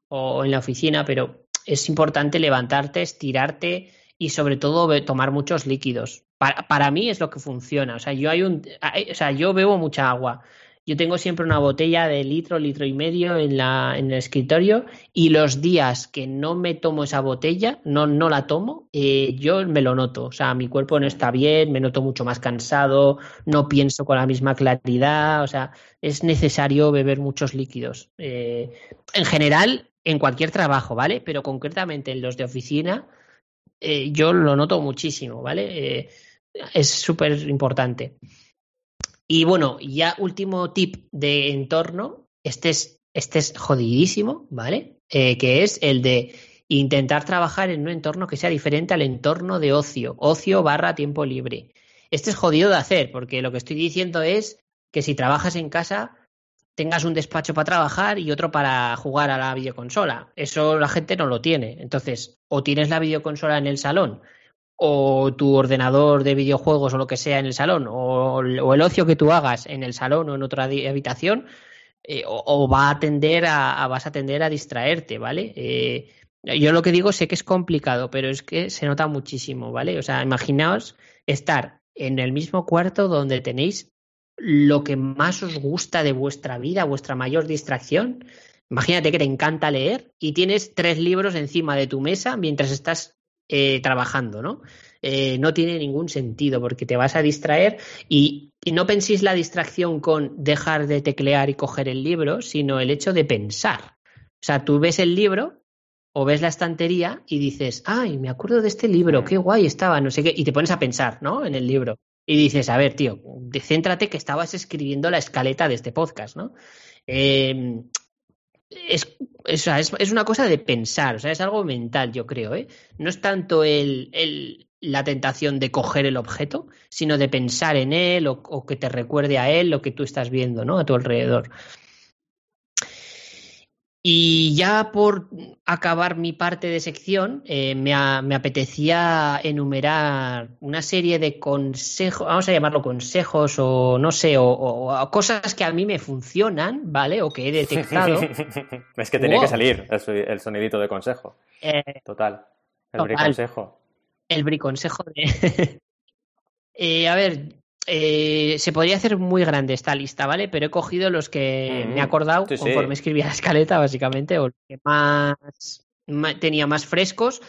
o en la oficina, pero es importante levantarte, estirarte y sobre todo tomar muchos líquidos. Para, para mí es lo que funciona. O sea, yo hay un, o sea, yo bebo mucha agua. Yo tengo siempre una botella de litro, litro y medio en la, en el escritorio y los días que no me tomo esa botella, no, no la tomo, eh, yo me lo noto. O sea, mi cuerpo no está bien, me noto mucho más cansado, no pienso con la misma claridad. O sea, es necesario beber muchos líquidos. Eh, en general, en cualquier trabajo, ¿vale? Pero concretamente en los de oficina, eh, yo lo noto muchísimo, ¿vale? Es súper importante. Y bueno, ya último tip de entorno, este es, este es jodidísimo, ¿vale? Eh, que es el de intentar trabajar en un entorno que sea diferente al entorno de ocio, ocio barra tiempo libre. Este es jodido de hacer, porque lo que estoy diciendo es que si trabajas en casa, tengas un despacho para trabajar y otro para jugar a la videoconsola. Eso la gente no lo tiene. Entonces, o tienes la videoconsola en el salón, o tu ordenador de videojuegos o lo que sea en el salón, o, el ocio que tú hagas en el salón o en otra habitación, eh, o, va a tender a, vas a tender a distraerte, ¿vale? Eh, yo lo que digo sé que es complicado, pero es que se nota muchísimo, ¿vale? O sea, imaginaos estar en el mismo cuarto donde tenéis lo que más os gusta de vuestra vida, vuestra mayor distracción. Imagínate que te encanta leer y tienes tres libros encima de tu mesa mientras estás eh, trabajando, ¿no? Eh, no tiene ningún sentido porque te vas a distraer y, no penséis la distracción con dejar de teclear y coger el libro, sino el hecho de pensar. O sea, tú ves el libro o ves la estantería y dices, ay, me acuerdo de este libro, qué guay estaba, no sé qué, y te pones a pensar, ¿no? En el libro. Y dices, a ver, tío, céntrate que estabas escribiendo la escaleta de este podcast, ¿no? Em, es, es, es, una cosa de pensar, o sea, es algo mental, yo creo, ¿eh? No es tanto el, el, la tentación de coger el objeto, sino de pensar en él o, o, que te recuerde a él lo que tú estás viendo, ¿no? A tu alrededor. Y ya por acabar mi parte de sección, eh, me, a, me, apetecía enumerar una serie de consejos, vamos a llamarlo consejos o no sé, o, o, cosas que a mí me funcionan, ¿vale? O que he detectado. es que tenía wow. que salir el, el, sonidito de consejo. Eh, total. El total. briconsejo. El briconsejo de... eh, a ver, eh, se podría hacer muy grande esta lista, ¿vale? Pero he cogido los que mm -hmm. me he acordado sí, conforme sí. escribía la escaleta, básicamente, o los que más, más, tenía más frescos.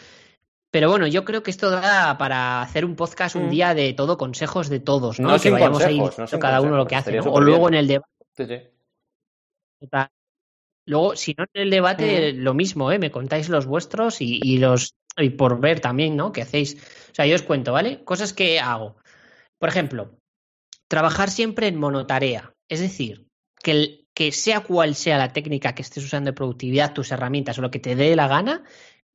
Pero bueno, yo creo que esto da para hacer un podcast un mm. día de todo, consejos de todos, ¿no? no que vayamos ahí no cada uno lo que hace. ¿no? O luego en el debate. Sí, luego, si no en el debate, mm. lo mismo, ¿eh? Me contáis los vuestros y, y los. Y por ver también, ¿no? ¿Qué hacéis? O sea, yo os cuento, ¿vale? Cosas que hago. Por ejemplo, trabajar siempre en monotarea. Es decir, que, el, que sea cual sea la técnica que estés usando de productividad, tus herramientas o lo que te dé la gana,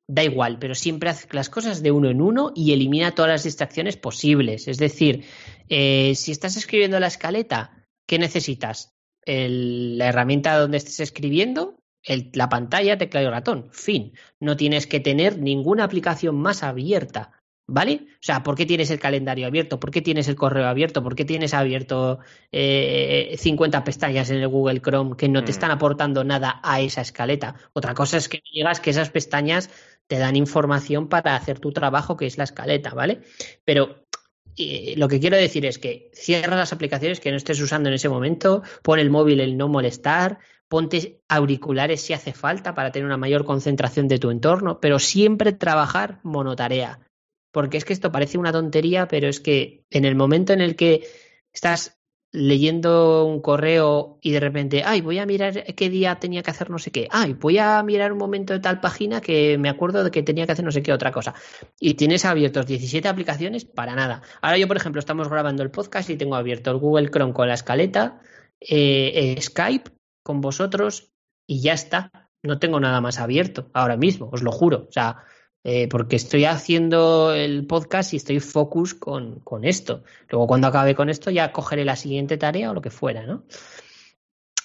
da igual, pero siempre haz las cosas de uno en uno y elimina todas las distracciones posibles. Es decir, eh, si estás escribiendo la escaleta, ¿qué necesitas? La herramienta donde estés escribiendo, el, la pantalla, teclado y ratón. Fin. No tienes que tener ninguna aplicación más abierta. ¿Vale? O sea, ¿por qué tienes el calendario abierto? ¿Por qué tienes el correo abierto? ¿Por qué tienes abierto eh, 50 pestañas en el Google Chrome que no te están aportando nada a esa escaleta? Otra cosa es que digas que esas pestañas te dan información para hacer tu trabajo, que es la escaleta, ¿vale? Pero eh, lo que quiero decir es que cierra las aplicaciones que no estés usando en ese momento, pon el móvil el no molestar, ponte auriculares si hace falta para tener una mayor concentración de tu entorno, pero siempre trabajar monotarea porque es que esto parece una tontería, pero es que en el momento en el que estás leyendo un correo y de repente, ay, voy a mirar qué día tenía que hacer no sé qué, ay, voy a mirar un momento de tal página que me acuerdo de que tenía que hacer no sé qué otra cosa. Y tienes abiertos 17 aplicaciones para nada. Ahora yo, por ejemplo, estamos grabando el podcast y tengo abierto el Google Chrome con la escaleta, eh, eh, Skype con vosotros y ya está. No tengo nada más abierto ahora mismo, os lo juro. O sea, eh, porque estoy haciendo el podcast y estoy focus con, con, esto. Luego cuando acabe con esto ya cogeré la siguiente tarea o lo que fuera, ¿no?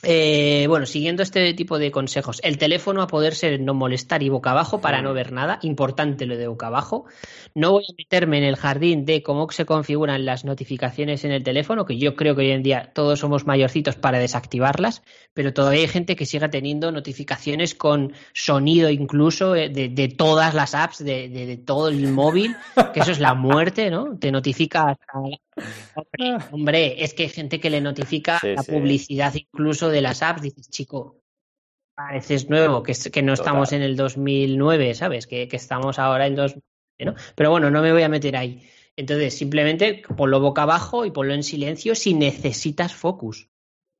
Eh, bueno, siguiendo este tipo de consejos, el teléfono a poder ser no molestar y boca abajo para no ver nada, importante lo de boca abajo. No voy a meterme en el jardín de cómo se configuran las notificaciones en el teléfono, que yo creo que hoy en día todos somos mayorcitos para desactivarlas, pero todavía hay gente que sigue teniendo notificaciones con sonido incluso de, de todas las apps, de, de, de, todo el móvil, que eso es la muerte, ¿no? Te notifica Hombre, hombre, es que hay gente que le notifica sí, la sí. publicidad incluso de las apps. Dices, chico, pareces nuevo, que, que no Total. estamos en el 2009, ¿sabes? Que, que estamos ahora en 2000, ¿no? Pero bueno, no me voy a meter ahí. Entonces, simplemente ponlo boca abajo y ponlo en silencio si necesitas focus.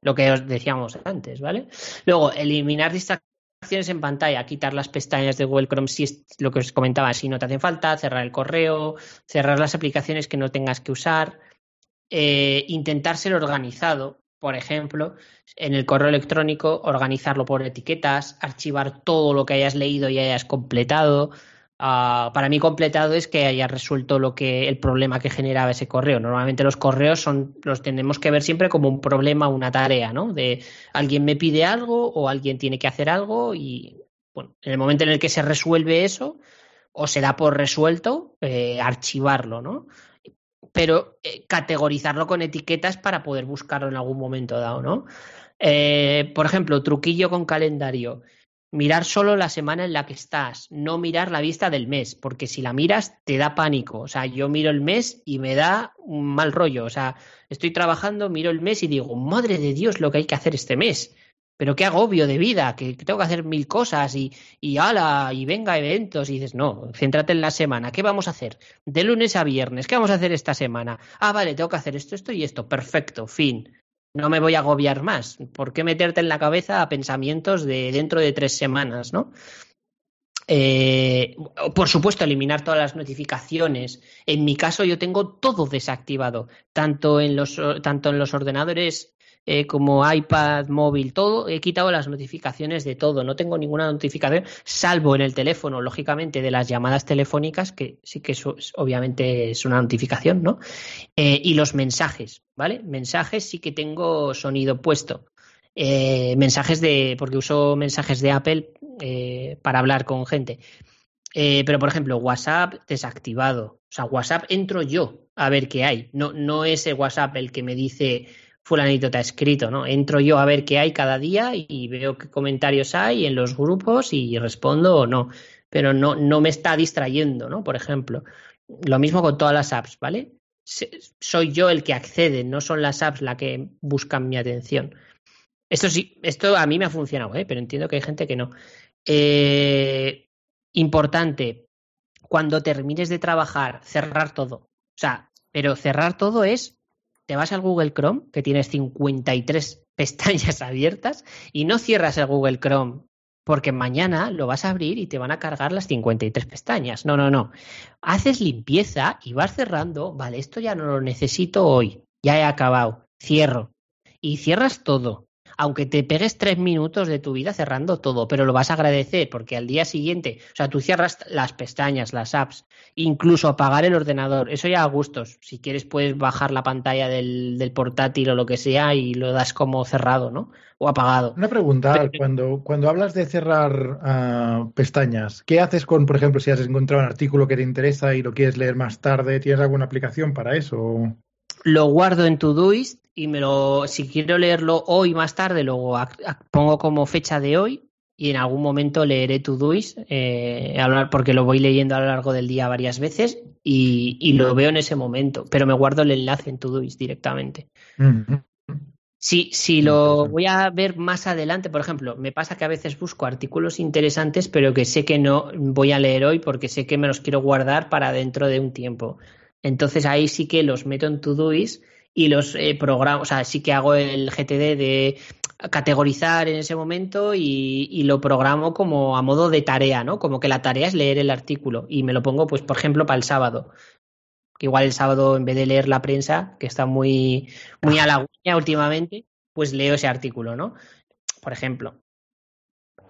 Lo que os decíamos antes, ¿vale? Luego, eliminar distracciones en pantalla, quitar las pestañas de Google Chrome si es lo que os comentaba, si no te hacen falta, cerrar el correo, cerrar las aplicaciones que no tengas que usar, eh, intentar ser organizado, por ejemplo, en el correo electrónico, organizarlo por etiquetas, archivar todo lo que hayas leído y hayas completado, Ah, para mí completado es que haya resuelto lo que el problema que generaba ese correo. Normalmente los correos son los tenemos que ver siempre como un problema, una tarea, ¿no? De alguien me pide algo o alguien tiene que hacer algo y bueno, en el momento en el que se resuelve eso o se da por resuelto, eh, archivarlo, ¿no? Pero eh, categorizarlo con etiquetas para poder buscarlo en algún momento dado, ¿no? Eh, por ejemplo, truquillo con calendario mirar solo la semana en la que estás, no mirar la vista del mes, porque si la miras te da pánico. O sea, yo miro el mes y me da un mal rollo. O sea, estoy trabajando, miro el mes y digo, madre de Dios, lo que hay que hacer este mes. Pero qué agobio de vida, que tengo que hacer mil cosas y, y ala, y venga eventos. Y dices, no, céntrate en la semana. ¿Qué vamos a hacer? De lunes a viernes, ¿qué vamos a hacer esta semana? Ah, vale, tengo que hacer esto, esto y esto. Perfecto, fin no me voy a agobiar más. ¿Por qué meterte en la cabeza a pensamientos de dentro de tres semanas, no? Eh, por supuesto, eliminar todas las notificaciones. En mi caso, yo tengo todo desactivado, tanto en los, tanto en los ordenadores eh, como iPad, móvil, todo, he quitado las notificaciones de todo. No tengo ninguna notificación, salvo en el teléfono, lógicamente, de las llamadas telefónicas, que sí que eso obviamente es una notificación, ¿no? Eh, y los mensajes, ¿vale? Mensajes sí que tengo sonido puesto. Eh, mensajes de, porque uso mensajes de Apple para hablar con gente. pero, por ejemplo, WhatsApp desactivado. O sea, WhatsApp entro yo a ver qué hay. No, no es el WhatsApp el que me dice fulanito te ha escrito, ¿no? Entro yo a ver qué hay cada día y veo qué comentarios hay en los grupos y respondo o no, pero no, no me está distrayendo, ¿no? Por ejemplo, lo mismo con todas las apps, ¿vale? Soy yo el que accede, no son las apps las que buscan mi atención. Esto sí, esto a mí me ha funcionado, ¿eh? pero entiendo que hay gente que no. Eh, importante, cuando termines de trabajar, cerrar todo. O sea, pero cerrar todo es te vas al Google Chrome, que tienes 53 pestañas abiertas, y no cierras el Google Chrome porque mañana lo vas a abrir y te van a cargar las 53 pestañas. No, no, no. Haces limpieza y vas cerrando, vale, esto ya no lo necesito hoy, ya he acabado, cierro. Y cierras todo aunque te pegues tres minutos de tu vida cerrando todo, pero lo vas a agradecer porque al día siguiente, o sea, tú cierras las pestañas, las apps, incluso apagar el ordenador, eso ya a gustos. Si quieres puedes bajar la pantalla del, portátil o lo que sea y lo das como cerrado, ¿no? O apagado. Una pregunta, cuando, cuando hablas de cerrar ah, pestañas, ¿qué haces con, por ejemplo, si has encontrado un artículo que te interesa y lo quieres leer más tarde? ¿Tienes alguna aplicación para eso? Lo guardo en Todoist y me lo, si quiero leerlo hoy más tarde, luego pongo como fecha de hoy y en algún momento leeré Todoist, eh, porque lo voy leyendo a lo largo del día varias veces y, lo veo en ese momento, pero me guardo el enlace en Todoist directamente. Si, si lo voy a ver más adelante, por ejemplo, me pasa que a veces busco artículos interesantes, pero que sé que no voy a leer hoy porque sé que me los quiero guardar para dentro de un tiempo. Entonces ahí sí que los meto en Todoist y los eh, programo, o sea, sí que hago el GTD de categorizar en ese momento y, lo programo como a modo de tarea, ¿no? Como que la tarea es leer el artículo y me lo pongo, pues, por ejemplo, para el sábado. Que igual el sábado, en vez de leer la prensa, que está muy, muy a la últimamente, pues leo ese artículo, ¿no? Por ejemplo.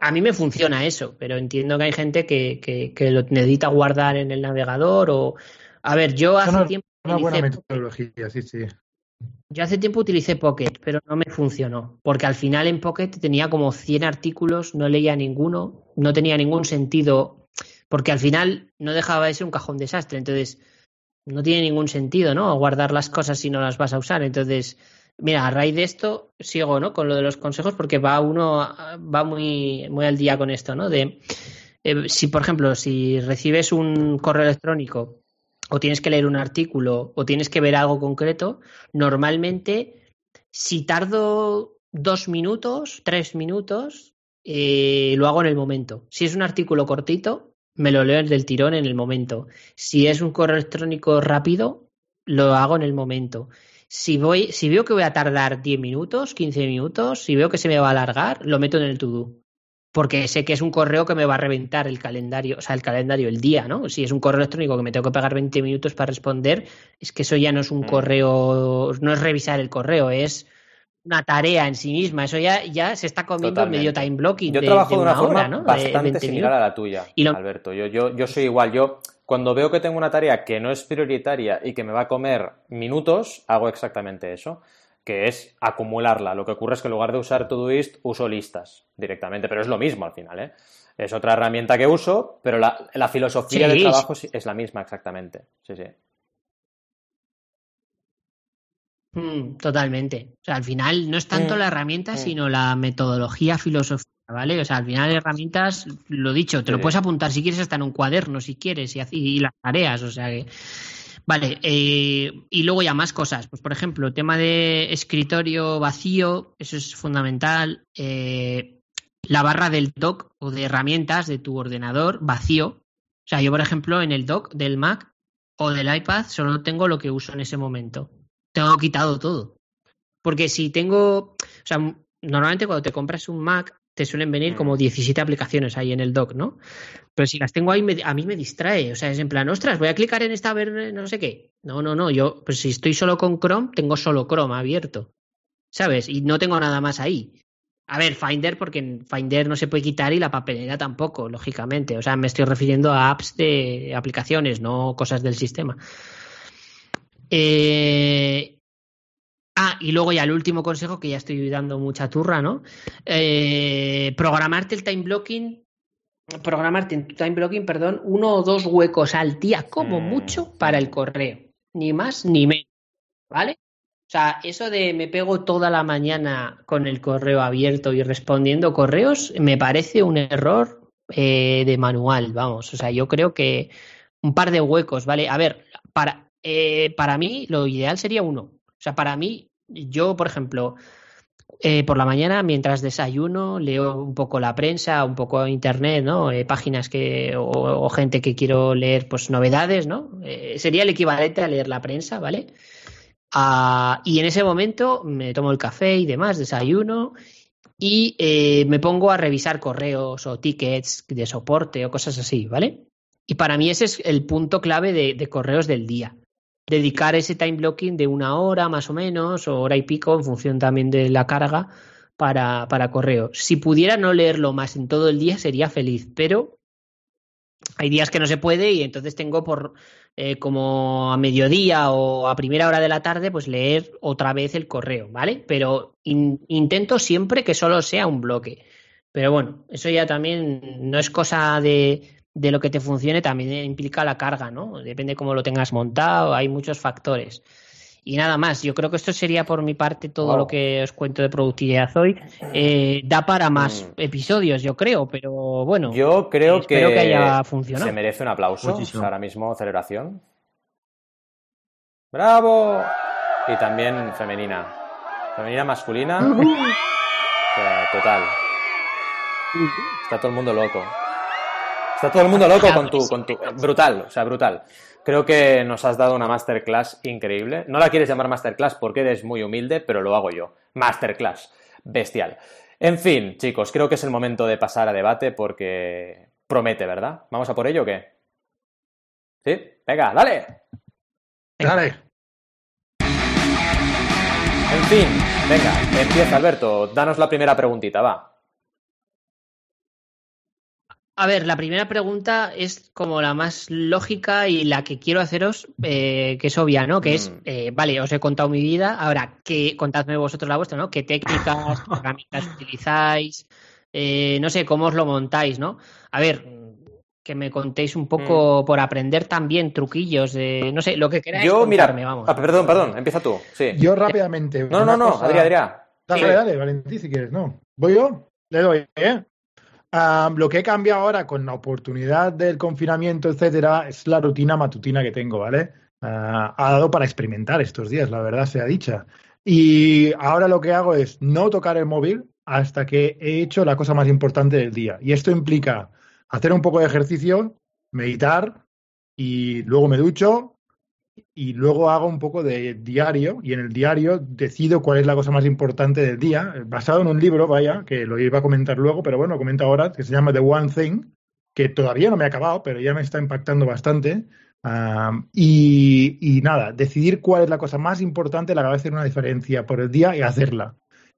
A mí me funciona eso, pero entiendo que hay gente que, que, lo necesita guardar en el navegador o... A ver, yo hace tiempo... Una buena metodología, sí, sí. Yo hace tiempo utilicé Pocket, pero no me funcionó, porque al final en Pocket tenía como 100 artículos, no leía ninguno, no tenía ningún sentido, porque al final no dejaba de ser un cajón desastre, entonces no tiene ningún sentido, ¿no? Guardar las cosas si no las vas a usar, entonces, mira, a raíz de esto sigo, ¿no? Con lo de los consejos, porque va uno, va muy, muy al día con esto, ¿no? De, eh, si, por ejemplo, si recibes un correo electrónico o tienes que leer un artículo o tienes que ver algo concreto, normalmente si tardo dos minutos, tres minutos, eh, lo hago en el momento. Si es un artículo cortito, me lo leo del tirón en el momento. Si es un correo electrónico rápido, lo hago en el momento. Si si veo que voy a tardar 10 minutos, 15 minutos, si veo que se me va a alargar, lo meto en el to-do porque sé que es un correo que me va a reventar el calendario, o sea, el calendario, el día, ¿no? Si es un correo electrónico que me tengo que pagar 20 minutos para responder, es que eso ya no es un mm. correo, no es revisar el correo, es una tarea en sí misma. Eso ya, ya se está comiendo medio time blocking. Yo de, trabajo de, una, una, forma hora, ¿no? bastante similar a la tuya, lo... Alberto. Yo, yo, yo soy igual. Yo, cuando veo que tengo una tarea que no es prioritaria y que me va a comer minutos, hago exactamente eso que es acumularla. Lo que ocurre es que en lugar de usar Todoist, uso listas directamente, pero es lo mismo al final, ¿eh? Es otra herramienta que uso, pero la, la filosofía sí, del trabajo es la misma exactamente. Sí, sí. Mm, totalmente. O sea, al final no es tanto mm, la herramienta, mm. sino la metodología filosófica, ¿vale? O sea, al final herramientas, lo dicho, te sí. lo puedes apuntar si quieres hasta en un cuaderno, si quieres, y, y las tareas, o sea que... Vale, eh, y luego ya más cosas. Pues, por ejemplo, tema de escritorio vacío, eso es fundamental. Eh, la barra del dock o de herramientas de tu ordenador vacío. O sea, yo, por ejemplo, en el dock del Mac o del iPad solo tengo lo que uso en ese momento. Tengo quitado todo. Porque si tengo. O sea, normalmente cuando te compras un Mac te suelen venir como 17 aplicaciones ahí en el dock, ¿no? Pero si las tengo ahí, me, a mí me distrae. O sea, es en plan, ostras, voy a clicar en esta a ver no sé qué. No, no, no. Yo, pues si estoy solo con Chrome, tengo solo Chrome abierto. ¿Sabes? Y no tengo nada más ahí. A ver, Finder, porque en Finder no se puede quitar y la papelera tampoco, lógicamente. O sea, me estoy refiriendo a apps de aplicaciones, no cosas del sistema. Eh, Ah, y luego ya el último consejo, que ya estoy dando mucha turra, ¿no? Eh, programarte el time blocking, programarte en tu time blocking, perdón, uno o dos huecos al día, como mucho, para el correo. Ni más ni menos, ¿vale? O sea, eso de me pego toda la mañana con el correo abierto y respondiendo correos, me parece un error eh, de manual, vamos. O sea, yo creo que un par de huecos, ¿vale? A ver, para, eh, para mí lo ideal sería uno. O sea, para mí, yo, por ejemplo, eh, por la mañana, mientras desayuno, leo un poco la prensa, un poco internet, ¿no? Eh, páginas que, o, gente que quiero leer, pues novedades, ¿no? Eh, sería el equivalente a leer la prensa, ¿vale? Ah, y en ese momento me tomo el café y demás, desayuno y me pongo a revisar correos o tickets de soporte o cosas así, ¿vale? Y para mí ese es el punto clave de, de correos del día dedicar ese time blocking de una hora más o menos, o hora y pico, en función también de la carga, para, para correo. Si pudiera no leerlo más en todo el día, sería feliz, pero hay días que no se puede y entonces tengo por eh, como a mediodía o a primera hora de la tarde, pues leer otra vez el correo, ¿vale? Pero in, intento siempre que solo sea un bloque. Pero bueno, eso ya también no es cosa de, de lo que te funcione también implica la carga, ¿no? Depende cómo lo tengas montado, hay muchos factores. Y nada más, yo creo que esto sería por mi parte todo wow. lo que os cuento de productividad hoy. Eh, da para más mm. episodios, yo creo, pero bueno. Yo creo que, que, haya funcionado. Se merece un aplauso. Muchísimo. Ahora mismo, celebración. ¡Bravo! Y también femenina. Femenina, masculina. O sea, total. Está todo el mundo loco. Está todo el mundo loco con tu, con tu. Brutal, o sea, brutal. Creo que nos has dado una masterclass increíble. No la quieres llamar masterclass porque eres muy humilde, pero lo hago yo. Masterclass. Bestial. En fin, chicos, creo que es el momento de pasar a debate porque promete, ¿verdad? ¿Vamos a por ello o qué? ¿Sí? Venga, dale. Dale. En fin, venga, empieza Alberto. Danos la primera preguntita, va. A ver, la primera pregunta es como la más lógica y la que quiero haceros, eh, que es obvia, ¿no? Que es, eh, vale, os he contado mi vida, ahora, ¿qué, contadme vosotros la vuestra, ¿no? ¿Qué técnicas, qué herramientas utilizáis? Eh, no sé, cómo os lo montáis, ¿no? A ver, que me contéis un poco mm. por aprender también truquillos de, no sé, lo que queráis Yo, mira, vamos. Ah, perdón, perdón, empieza tú, sí. Yo rápidamente. No, no, no, cosa... Adrián, Adrián. Dale, sí. dale, Valentín, si quieres, ¿no? ¿Voy yo? Le doy, ¿eh? Um, lo que he cambiado ahora con la oportunidad del confinamiento, etcétera, es la rutina matutina que tengo, ¿vale? Uh, ha dado para experimentar estos días, la verdad sea dicha. Y ahora lo que hago es no tocar el móvil hasta que he hecho la cosa más importante del día. Y esto implica hacer un poco de ejercicio, meditar y luego me ducho, y luego hago un poco de diario y en el diario decido cuál es la cosa más importante del día, basado en un libro, vaya, que lo iba a comentar luego, pero bueno, lo comento ahora, que se llama The One Thing, que todavía no me ha acabado, pero ya me está impactando bastante. Um, y, nada, decidir cuál es la cosa más importante, la que va a hacer una diferencia por el día y hacerla.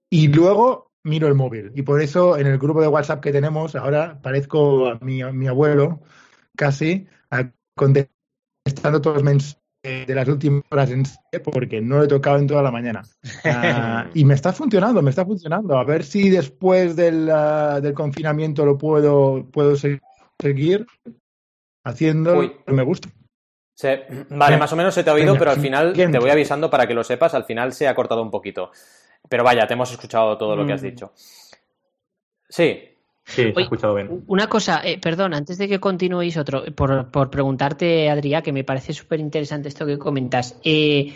y luego miro el móvil. Y por eso en el grupo de WhatsApp que tenemos, ahora parezco a mi, a mi abuelo casi a- contestando todos los mensajes de las últimas horas en porque no lo he tocado en toda la mañana. Ah, y me está funcionando, me está funcionando. A ver si después del, ah, del confinamiento lo puedo, puedo se- seguir haciendo Uy. lo que me gusta. Se- Vale, más o menos se te ha oído, pero al final bien. te voy avisando para que lo sepas. Al final se ha cortado un poquito. Pero vaya, te hemos escuchado todo lo que has Mm. dicho. Sí, Sí, se Oye, ha escuchado bien. Una cosa, eh, perdón, antes de que continuéis otro, por, por preguntarte, Adrián, que me parece súper interesante esto que comentas. Eh,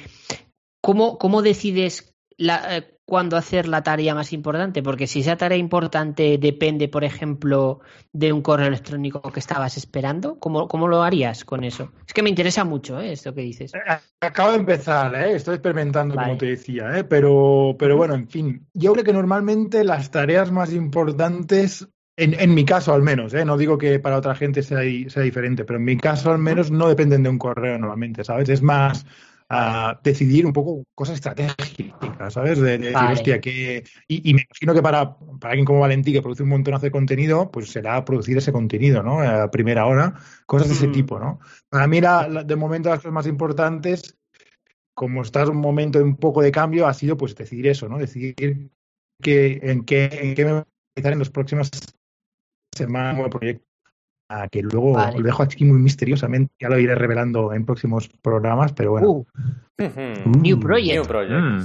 ¿cómo, ¿Cómo decides la, eh, cuándo hacer la tarea más importante? Porque si esa tarea importante depende, por ejemplo, de un correo electrónico que estabas esperando, ¿cómo, cómo lo harías con eso? Es que me interesa mucho eh, esto que dices. Acabo de empezar, ¿eh? estoy experimentando, Vale. como te decía, ¿eh? pero, pero bueno, en fin, yo creo que normalmente las tareas más importantes, en, en mi caso al menos, ¿eh? no digo que para otra gente sea, sea diferente, pero en mi caso al menos no dependen de un correo normalmente, ¿sabes? Es más ah, decidir un poco cosas estratégicas, ¿sabes? De, de decir, Vale. hostia, que... Y, y me imagino que para, para alguien como Valentí, que produce un montonazo de contenido, pues será producir ese contenido, ¿no? A primera hora, cosas de ese Mm. tipo, ¿no? Para mí, la- la- de momento, las cosas más importantes, como estás en un momento de un poco de cambio, ha sido pues decidir eso, ¿no? Decidir que, en, qué, en qué me voy a especializar en las próximas semanas o proyecto. Ah, que luego Vale. lo dejo aquí muy misteriosamente, ya lo iré revelando en próximos programas, pero bueno. Uh. New Mm. Project. New Project. Mm.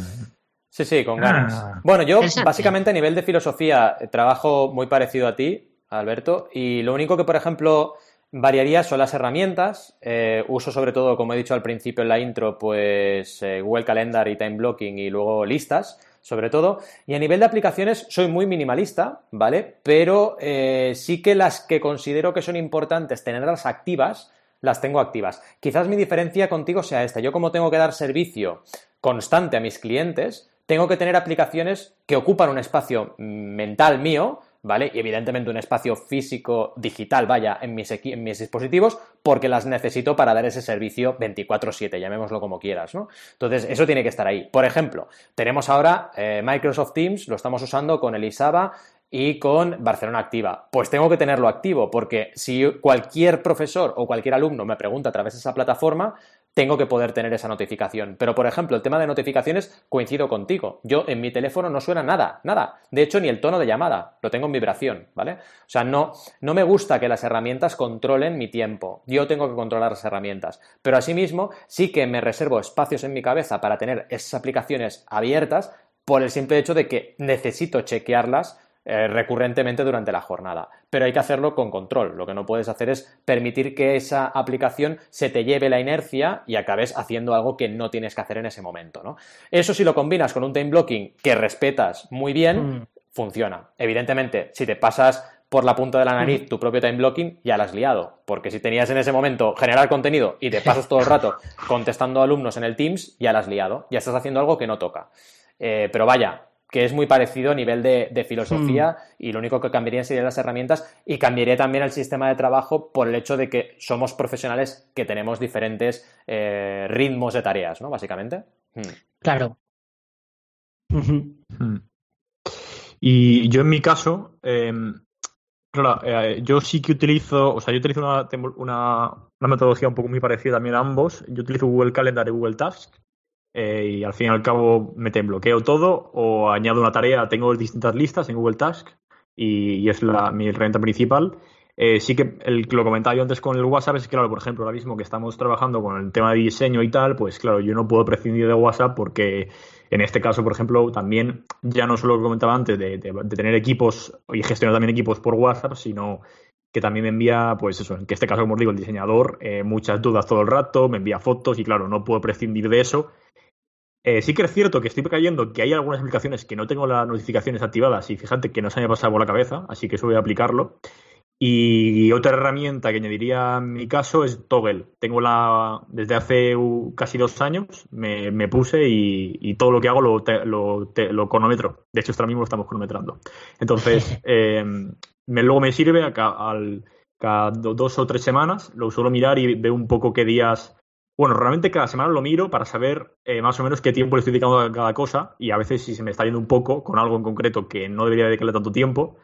Sí, sí, con ganas. Ah. Bueno, yo básicamente a nivel de filosofía eh, trabajo muy parecido a ti, Alberto, y lo único que, por ejemplo, variaría son las herramientas. Eh, uso sobre todo, como he dicho al principio en la intro, pues eh, Google Calendar y Time Blocking y luego listas, sobre todo. Y a nivel de aplicaciones soy muy minimalista, ¿vale? Pero eh, sí que las que considero que son importantes tenerlas activas, las tengo activas. Quizás mi diferencia contigo sea esta. Yo como tengo que dar servicio constante a mis clientes, tengo que tener aplicaciones que ocupan un espacio mental mío, ¿vale? Y evidentemente un espacio físico, digital, vaya, en mis, en mis dispositivos, porque las necesito para dar ese servicio 24/7, llamémoslo como quieras, ¿no? Entonces, eso tiene que estar ahí. Por ejemplo, tenemos ahora eh, Microsoft Teams, lo estamos usando con Elisaba y con Barcelona Activa. Pues tengo que tenerlo activo, porque si cualquier profesor o cualquier alumno me pregunta a través de esa plataforma, tengo que poder tener esa notificación. Pero, por ejemplo, el tema de notificaciones coincido contigo. Yo en mi teléfono no suena nada, nada. De hecho, ni el tono de llamada. Lo tengo en vibración, ¿vale? O sea, no, no me gusta que las herramientas controlen mi tiempo. Yo tengo que controlar las herramientas. Pero asimismo, sí que me reservo espacios en mi cabeza para tener esas aplicaciones abiertas por el simple hecho de que necesito chequearlas eh, recurrentemente durante la jornada. Pero hay que hacerlo con control. Lo que no puedes hacer es permitir que esa aplicación se te lleve la inercia y acabes haciendo algo que no tienes que hacer en ese momento. ¿no? Eso si lo combinas con un time blocking que respetas muy bien, Mm. funciona. Evidentemente, si te pasas por la punta de la nariz tu propio time blocking, ya la has liado. Porque si tenías en ese momento generar contenido y te pasas todo el rato contestando a alumnos en el Teams, ya la has liado. Ya estás haciendo algo que no toca. Eh, pero vaya, que es muy parecido a nivel de, de filosofía y lo único que cambiaría serían las herramientas y cambiaría también el sistema de trabajo por el hecho de que somos profesionales que tenemos diferentes eh, ritmos de tareas, ¿no? Básicamente. Hmm. claro. Ujú. Mm. Y yo en mi caso, eh, claro, eh, yo sí que utilizo, o sea, yo utilizo una, una, una metodología un poco muy parecida también a ambos. Yo utilizo Google Calendar y Google Tasks eh, y al fin y al cabo me te bloqueo todo o añado una tarea, tengo distintas listas en Google Tasks y, y es la, mi herramienta principal. Eh, sí que lo comentaba yo antes con el WhatsApp es que, claro, por ejemplo, ahora mismo que estamos trabajando con el tema de diseño y tal, pues claro, yo no puedo prescindir de WhatsApp porque en este caso, por ejemplo, también ya no solo lo que comentaba antes de, tener equipos y gestionar también equipos por WhatsApp, sino que también me envía, pues eso, en este caso, como os digo, el diseñador, eh, muchas dudas todo el rato, me envía fotos y claro, no puedo prescindir de eso. Eh, sí que es cierto que estoy cayendo que hay algunas aplicaciones que no tengo las notificaciones activadas y fíjate que no se me ha pasado por la cabeza, así que eso voy a aplicarlo. Y otra herramienta que añadiría en mi caso es Toggle. Tengo la desde hace casi dos años, me, me puse y, y todo lo que hago lo, te- lo, te- lo cronometro. De hecho, ahora mismo lo estamos cronometrando. Entonces, eh, me, luego me sirve a al- cada do- dos o tres semanas, lo suelo mirar y veo un poco qué días Bueno, realmente cada semana lo miro para saber eh, más o menos qué tiempo le estoy dedicando a cada cosa y a veces si se me está yendo un poco con algo en concreto que no debería dedicarle tanto tiempo,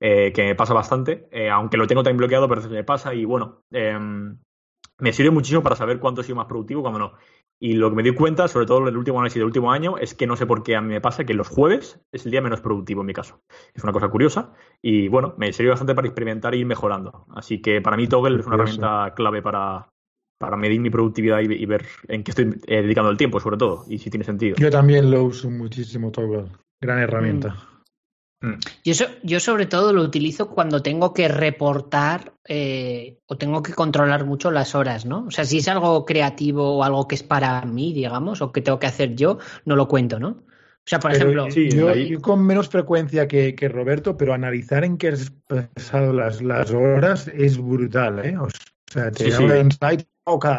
eh, que me pasa bastante, eh, aunque lo tengo también bloqueado, pero a veces me pasa y bueno, em, me sirve muchísimo para saber cuándo he sido más productivo, cuándo no. Y lo que me doy cuenta, sobre todo en el último análisis del último año, es que no sé por qué a mí me pasa que los jueves es el día menos productivo en mi caso. Es una cosa curiosa y bueno, me sirve bastante para experimentar e ir mejorando. Así que para mí Toggle es una Curioso. herramienta clave para, para medir mi productividad y, y ver en qué estoy eh, dedicando el tiempo, sobre todo, y si tiene sentido. Yo también lo uso muchísimo, Toggle. Gran herramienta. Mm. Yo, so- yo sobre todo lo utilizo cuando tengo que reportar eh, o tengo que controlar mucho las horas, ¿no? O sea, si es algo creativo o algo que es para mí, digamos, o que tengo que hacer yo, no lo cuento, ¿no? O sea, por Pero ejemplo, sí, yo, ahí- yo con menos frecuencia que, que Roberto, pero analizar en qué has pasado las, las horas es brutal, ¿eh? O sea, te Sí, da sí. insight,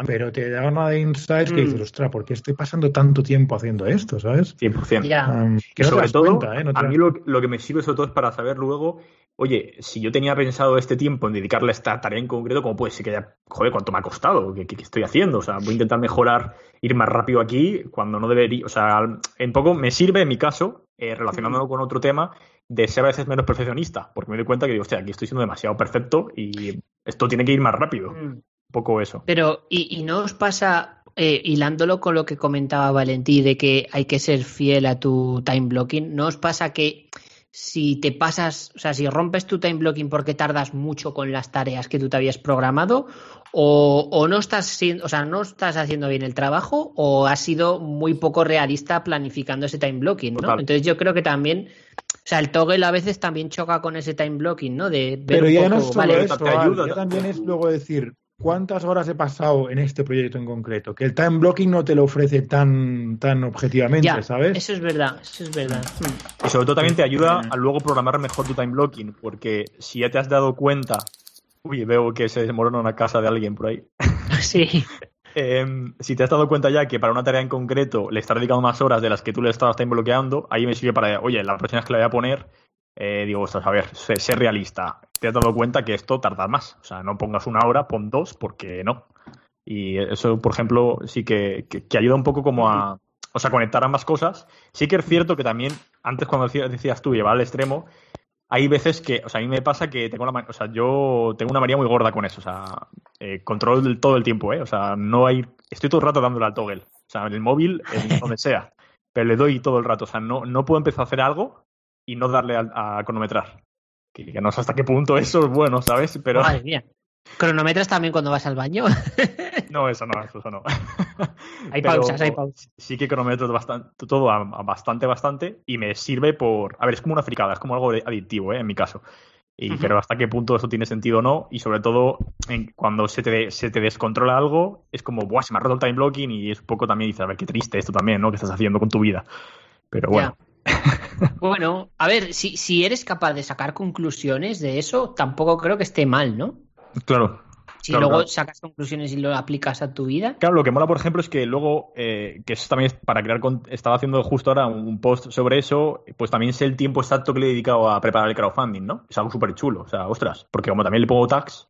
pero te da una de insights que Mm. dices, ostras, ¿por qué estoy pasando tanto tiempo haciendo esto, ¿sabes? 100%. ya. Um, que Y no te sobre das todo, cuenta, ¿eh? No te a das mí lo, lo que me sirve sobre todo es para saber luego, oye, si yo tenía pensado este tiempo en dedicarle a esta tarea en concreto, ¿cómo puede ser que ya, joder, cuánto me ha costado? ¿Qué, qué- qué estoy haciendo? O sea, voy a intentar mejorar, ir más rápido aquí cuando no debería. O sea, en poco me sirve, en mi caso, eh, relacionándolo con otro tema, de ser a veces menos perfeccionista, porque me doy cuenta que digo, hostia, aquí estoy siendo demasiado perfecto y esto tiene que ir más rápido. Mm. Poco eso. Pero, ¿y, y no os pasa, eh, hilándolo con lo que comentaba Valentí, de que hay que ser fiel a tu time blocking, ¿no os pasa que si te pasas, o sea, si rompes tu time blocking porque tardas mucho con las tareas que tú te habías programado, o, o no estás siendo, o sea, no estás haciendo bien el trabajo, o has sido muy poco realista planificando ese time blocking, ¿no? Total. Entonces yo creo que también, o sea, el toggle a veces también choca con ese time blocking, ¿no? De ver Pero un ya no es solo vale, eso, te Al, ayuda. ya también es luego decir cuántas horas he pasado en este proyecto en concreto, que el time blocking no te lo ofrece tan, tan objetivamente, ya, ¿sabes? eso es verdad, eso es verdad. Y sobre todo también te ayuda a luego programar mejor tu time blocking, porque si ya te has dado cuenta, uy, veo que se desmorona una casa de alguien por ahí. Sí, Em, si te has dado cuenta ya que para una tarea en concreto le estás dedicando más horas de las que tú le estabas time bloqueando, ahí me sirve para, oye, la próxima vez que la voy a poner, eh, digo, ostras, a ver, sé, sé realista. Te has dado cuenta que esto tarda más. O sea, no pongas una hora, pon dos, porque no. Y eso, por ejemplo, sí que, que- que ayuda un poco como a, o sea, conectar ambas cosas. Sí que es cierto que también, antes cuando decías, decías tú, llevar al extremo, hay veces que, o sea, a mí me pasa que tengo la, o sea, yo tengo una María muy gorda con eso, o sea, eh, control todo el tiempo, ¿eh? O sea, no hay, estoy todo el rato dándole al toggle, o sea, en el móvil, en donde sea, pero le doy todo el rato, o sea, no, no puedo empezar a hacer algo y no darle a, cronometrar. Que, que no sé hasta qué punto eso es bueno, ¿sabes? Pero madre mía. ¿Cronometras también cuando vas al baño? no, eso no, eso no. Hay Pero pausas, hay pausas. Sí que cronometro bastante, todo a, a bastante, bastante y me sirve por... A ver, es como una fricada, es como algo adictivo, ¿eh? En mi caso. Y. Pero hasta qué punto eso tiene sentido o no. Y sobre todo, en- cuando se te, se te descontrola algo, es como, Buah, se me ha roto el time blocking y es un poco también, dices, a ver, qué triste esto también, ¿no? ¿Qué estás haciendo con tu vida? Pero bueno, Bueno, a ver, si, si eres capaz de sacar conclusiones de eso, tampoco creo que esté mal, ¿no? claro. Si Claro, luego claro. sacas conclusiones y lo aplicas a tu vida. Claro, lo que mola, por ejemplo, es que luego, eh, que eso también es para crear, con- estaba haciendo justo ahora un post sobre eso, pues también sé el tiempo exacto que le he dedicado a preparar el crowdfunding, ¿no? Es algo súper chulo, o sea, ostras, porque como también le pongo tags,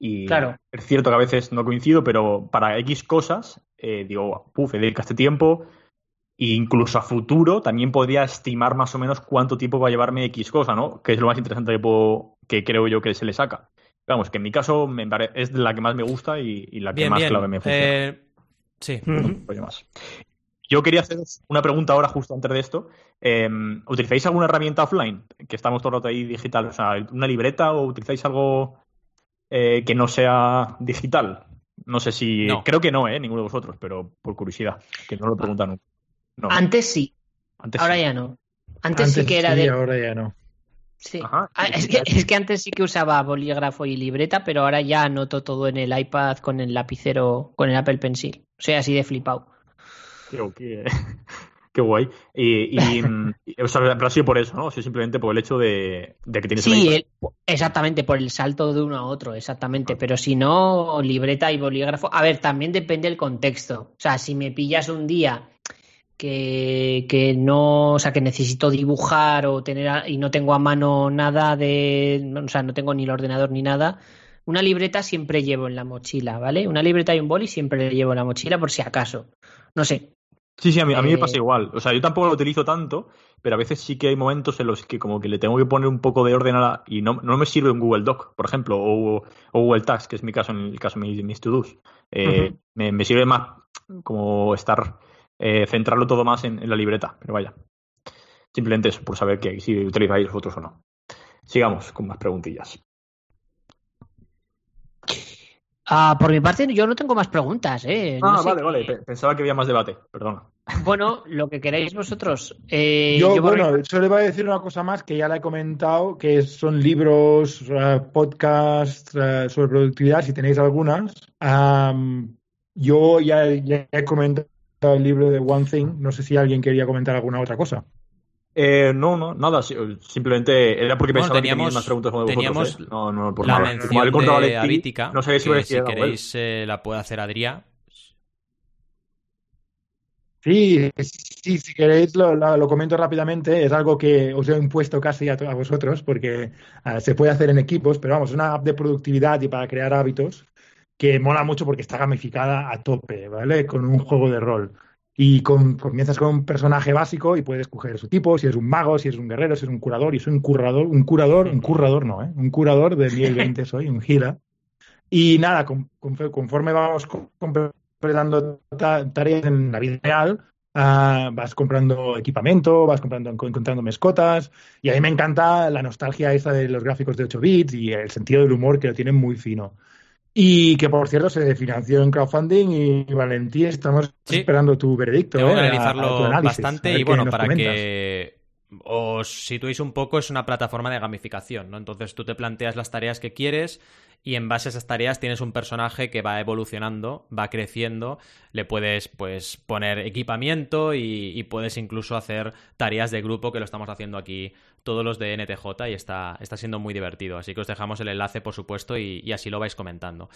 y Claro. es cierto que a veces no coincido, pero para X cosas, eh, digo, puf, he dedicado este tiempo, e incluso a futuro también podría estimar más o menos cuánto tiempo va a llevarme X cosa, ¿no? Que es lo más interesante que, puedo, que creo yo que se le saca. Vamos, que en mi caso me pare- es la que más me gusta y, y la que Bien, más bien. clave me funciona. Eh, sí. Oye, más. Yo quería hacer una pregunta ahora, justo antes de esto. Eh, ¿Utilizáis alguna herramienta offline? Que estamos todo el rato ahí digital. O sea, ¿una libreta o utilizáis algo eh, que no sea digital? No sé si. No. Creo que no, ¿eh? Ninguno de vosotros, pero por curiosidad. Que no lo preguntan nunca. No, Antes sí, antes ahora sí. ya no. Antes, sí que era sí, de. ahora ya no. Sí. Ajá. Ah, es, que, es que antes sí que usaba bolígrafo y libreta, pero ahora ya anoto todo en el iPad con el lapicero, con el Apple Pencil. O sea, así de flipado. Qué, qué- qué guay. Y, y, mm, y, o sea, pero ha sido por eso, ¿no? O sea, simplemente por el hecho de, de que tienes el Sí, iPad. el- exactamente, por el salto de uno a otro, exactamente. Pero si no, libreta y bolígrafo. A ver, también depende del contexto. O sea, si me pillas un día que, que no, o sea, que necesito dibujar o tener a- y no tengo a mano nada de, no, o sea, no tengo ni el ordenador ni nada, una libreta siempre llevo en la mochila, ¿vale? Una libreta y un boli siempre le llevo en la mochila por si acaso. No sé. Sí, sí, a mí, a mí me pasa Eh, igual. O sea, yo tampoco lo utilizo tanto, pero a veces sí que hay momentos en los que como que le tengo que poner un poco de orden a la... Y no, no me sirve un Google Doc, por ejemplo, o, o Google Tasks, que es mi caso en el caso de mis, mis to-dos. Eh, me, me sirve más como estar... eh, centrarlo todo más en, en la libreta, pero vaya. Simplemente eso, por saber que si utilizáis vosotros o no. Sigamos con más preguntillas. Ah, por mi parte, yo no tengo más preguntas, ¿eh? No Ah, sé vale, vale. pe- Pensaba que había más debate, perdona. Bueno, lo que queráis vosotros. Eh, Yo, yo bueno, solo iba a decir una cosa más que ya la he comentado, que son libros, podcasts sobre productividad, si tenéis algunas. Yo ya, ya he comentado el libro de One Thing, no sé si alguien quería comentar alguna otra cosa. Eh, no, no, nada. si- Simplemente era porque Bueno, pensaba que teníamos- más preguntas como teníamos vosotros. ¿eh? No, no, por la nada. mención Como de Valentín, Avítica, no sabía si que queréis eh, la puede hacer Adrián. Sí, sí, si queréis lo, lo- lo comento rápidamente. Es algo que os he impuesto casi a vosotros porque ah, se puede hacer en equipos, pero vamos, es una app de productividad y para crear hábitos que mola mucho porque está gamificada a tope, ¿vale? Con un juego de rol. Y con, comienzas con un personaje básico y puedes escoger su tipo, si es un mago, si es un guerrero, si es un curador, y soy un currador, un curador, un curador no, ¿eh? Un curador de nivel 20 soy, un healer. Y nada, con- con- conforme vamos co- completando ta- tareas en la vida real, ah, vas comprando equipamiento, vas comprando, encontrando mascotas, y a mí me encanta la nostalgia esa de los gráficos de 8 bits y el sentido del humor que lo tienen muy fino. Y que, por cierto, se financió en crowdfunding y, Valentín, estamos Sí. esperando tu veredicto. Tengo ¿eh? que A- a analizarlo tu análisis, a bastante y bueno, para comentas. que os situéis un poco, es una plataforma de gamificación, ¿no? Entonces tú te planteas las tareas que quieres y en base a esas tareas tienes un personaje que va evolucionando, va creciendo, le puedes pues poner equipamiento y, puedes incluso hacer tareas de grupo que lo estamos haciendo aquí todos los de NTJ y está, está siendo muy divertido. Así que os dejamos el enlace, por supuesto, y, y así lo vais comentando.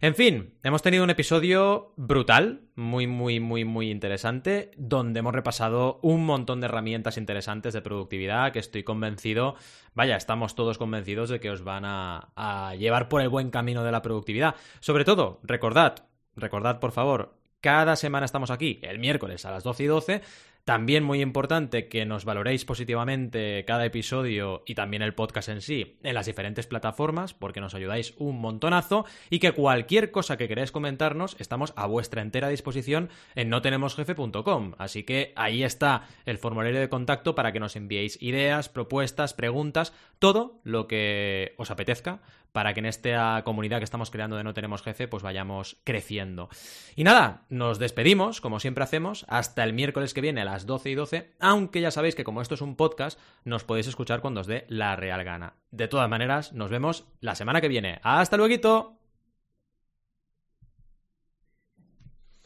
En fin, hemos tenido un episodio brutal, muy, muy, muy, muy interesante, donde hemos repasado un montón de herramientas interesantes de productividad que estoy convencido, vaya, estamos todos convencidos de que os van a, a llevar por el buen camino de la productividad. Sobre todo, recordad, recordad por favor, cada semana estamos aquí, el miércoles a las 12 y 12. También muy importante que nos valoréis positivamente cada episodio y también el podcast en sí en las diferentes plataformas porque nos ayudáis un montonazo y que cualquier cosa que queráis comentarnos estamos a vuestra entera disposición en notenemosjefe.com. Así que ahí está el formulario de contacto para que nos enviéis ideas, propuestas, preguntas, todo lo que os apetezca para que en esta comunidad que estamos creando de No Tenemos Jefe pues vayamos creciendo. Y nada, nos despedimos, como siempre hacemos, hasta el miércoles que viene a las 12 y 12, aunque ya sabéis que como esto es un podcast, nos podéis escuchar cuando os dé la real gana. De todas maneras, nos vemos la semana que viene. ¡Hasta luego!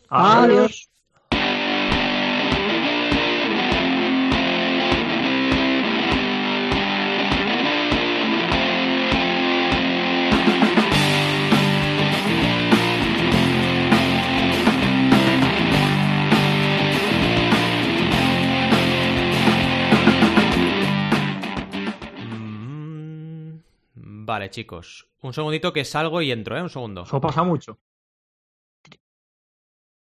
Adiós. Vale, chicos. Un segundito que salgo y entro, ¿eh? Un segundo. Eso pasa mucho.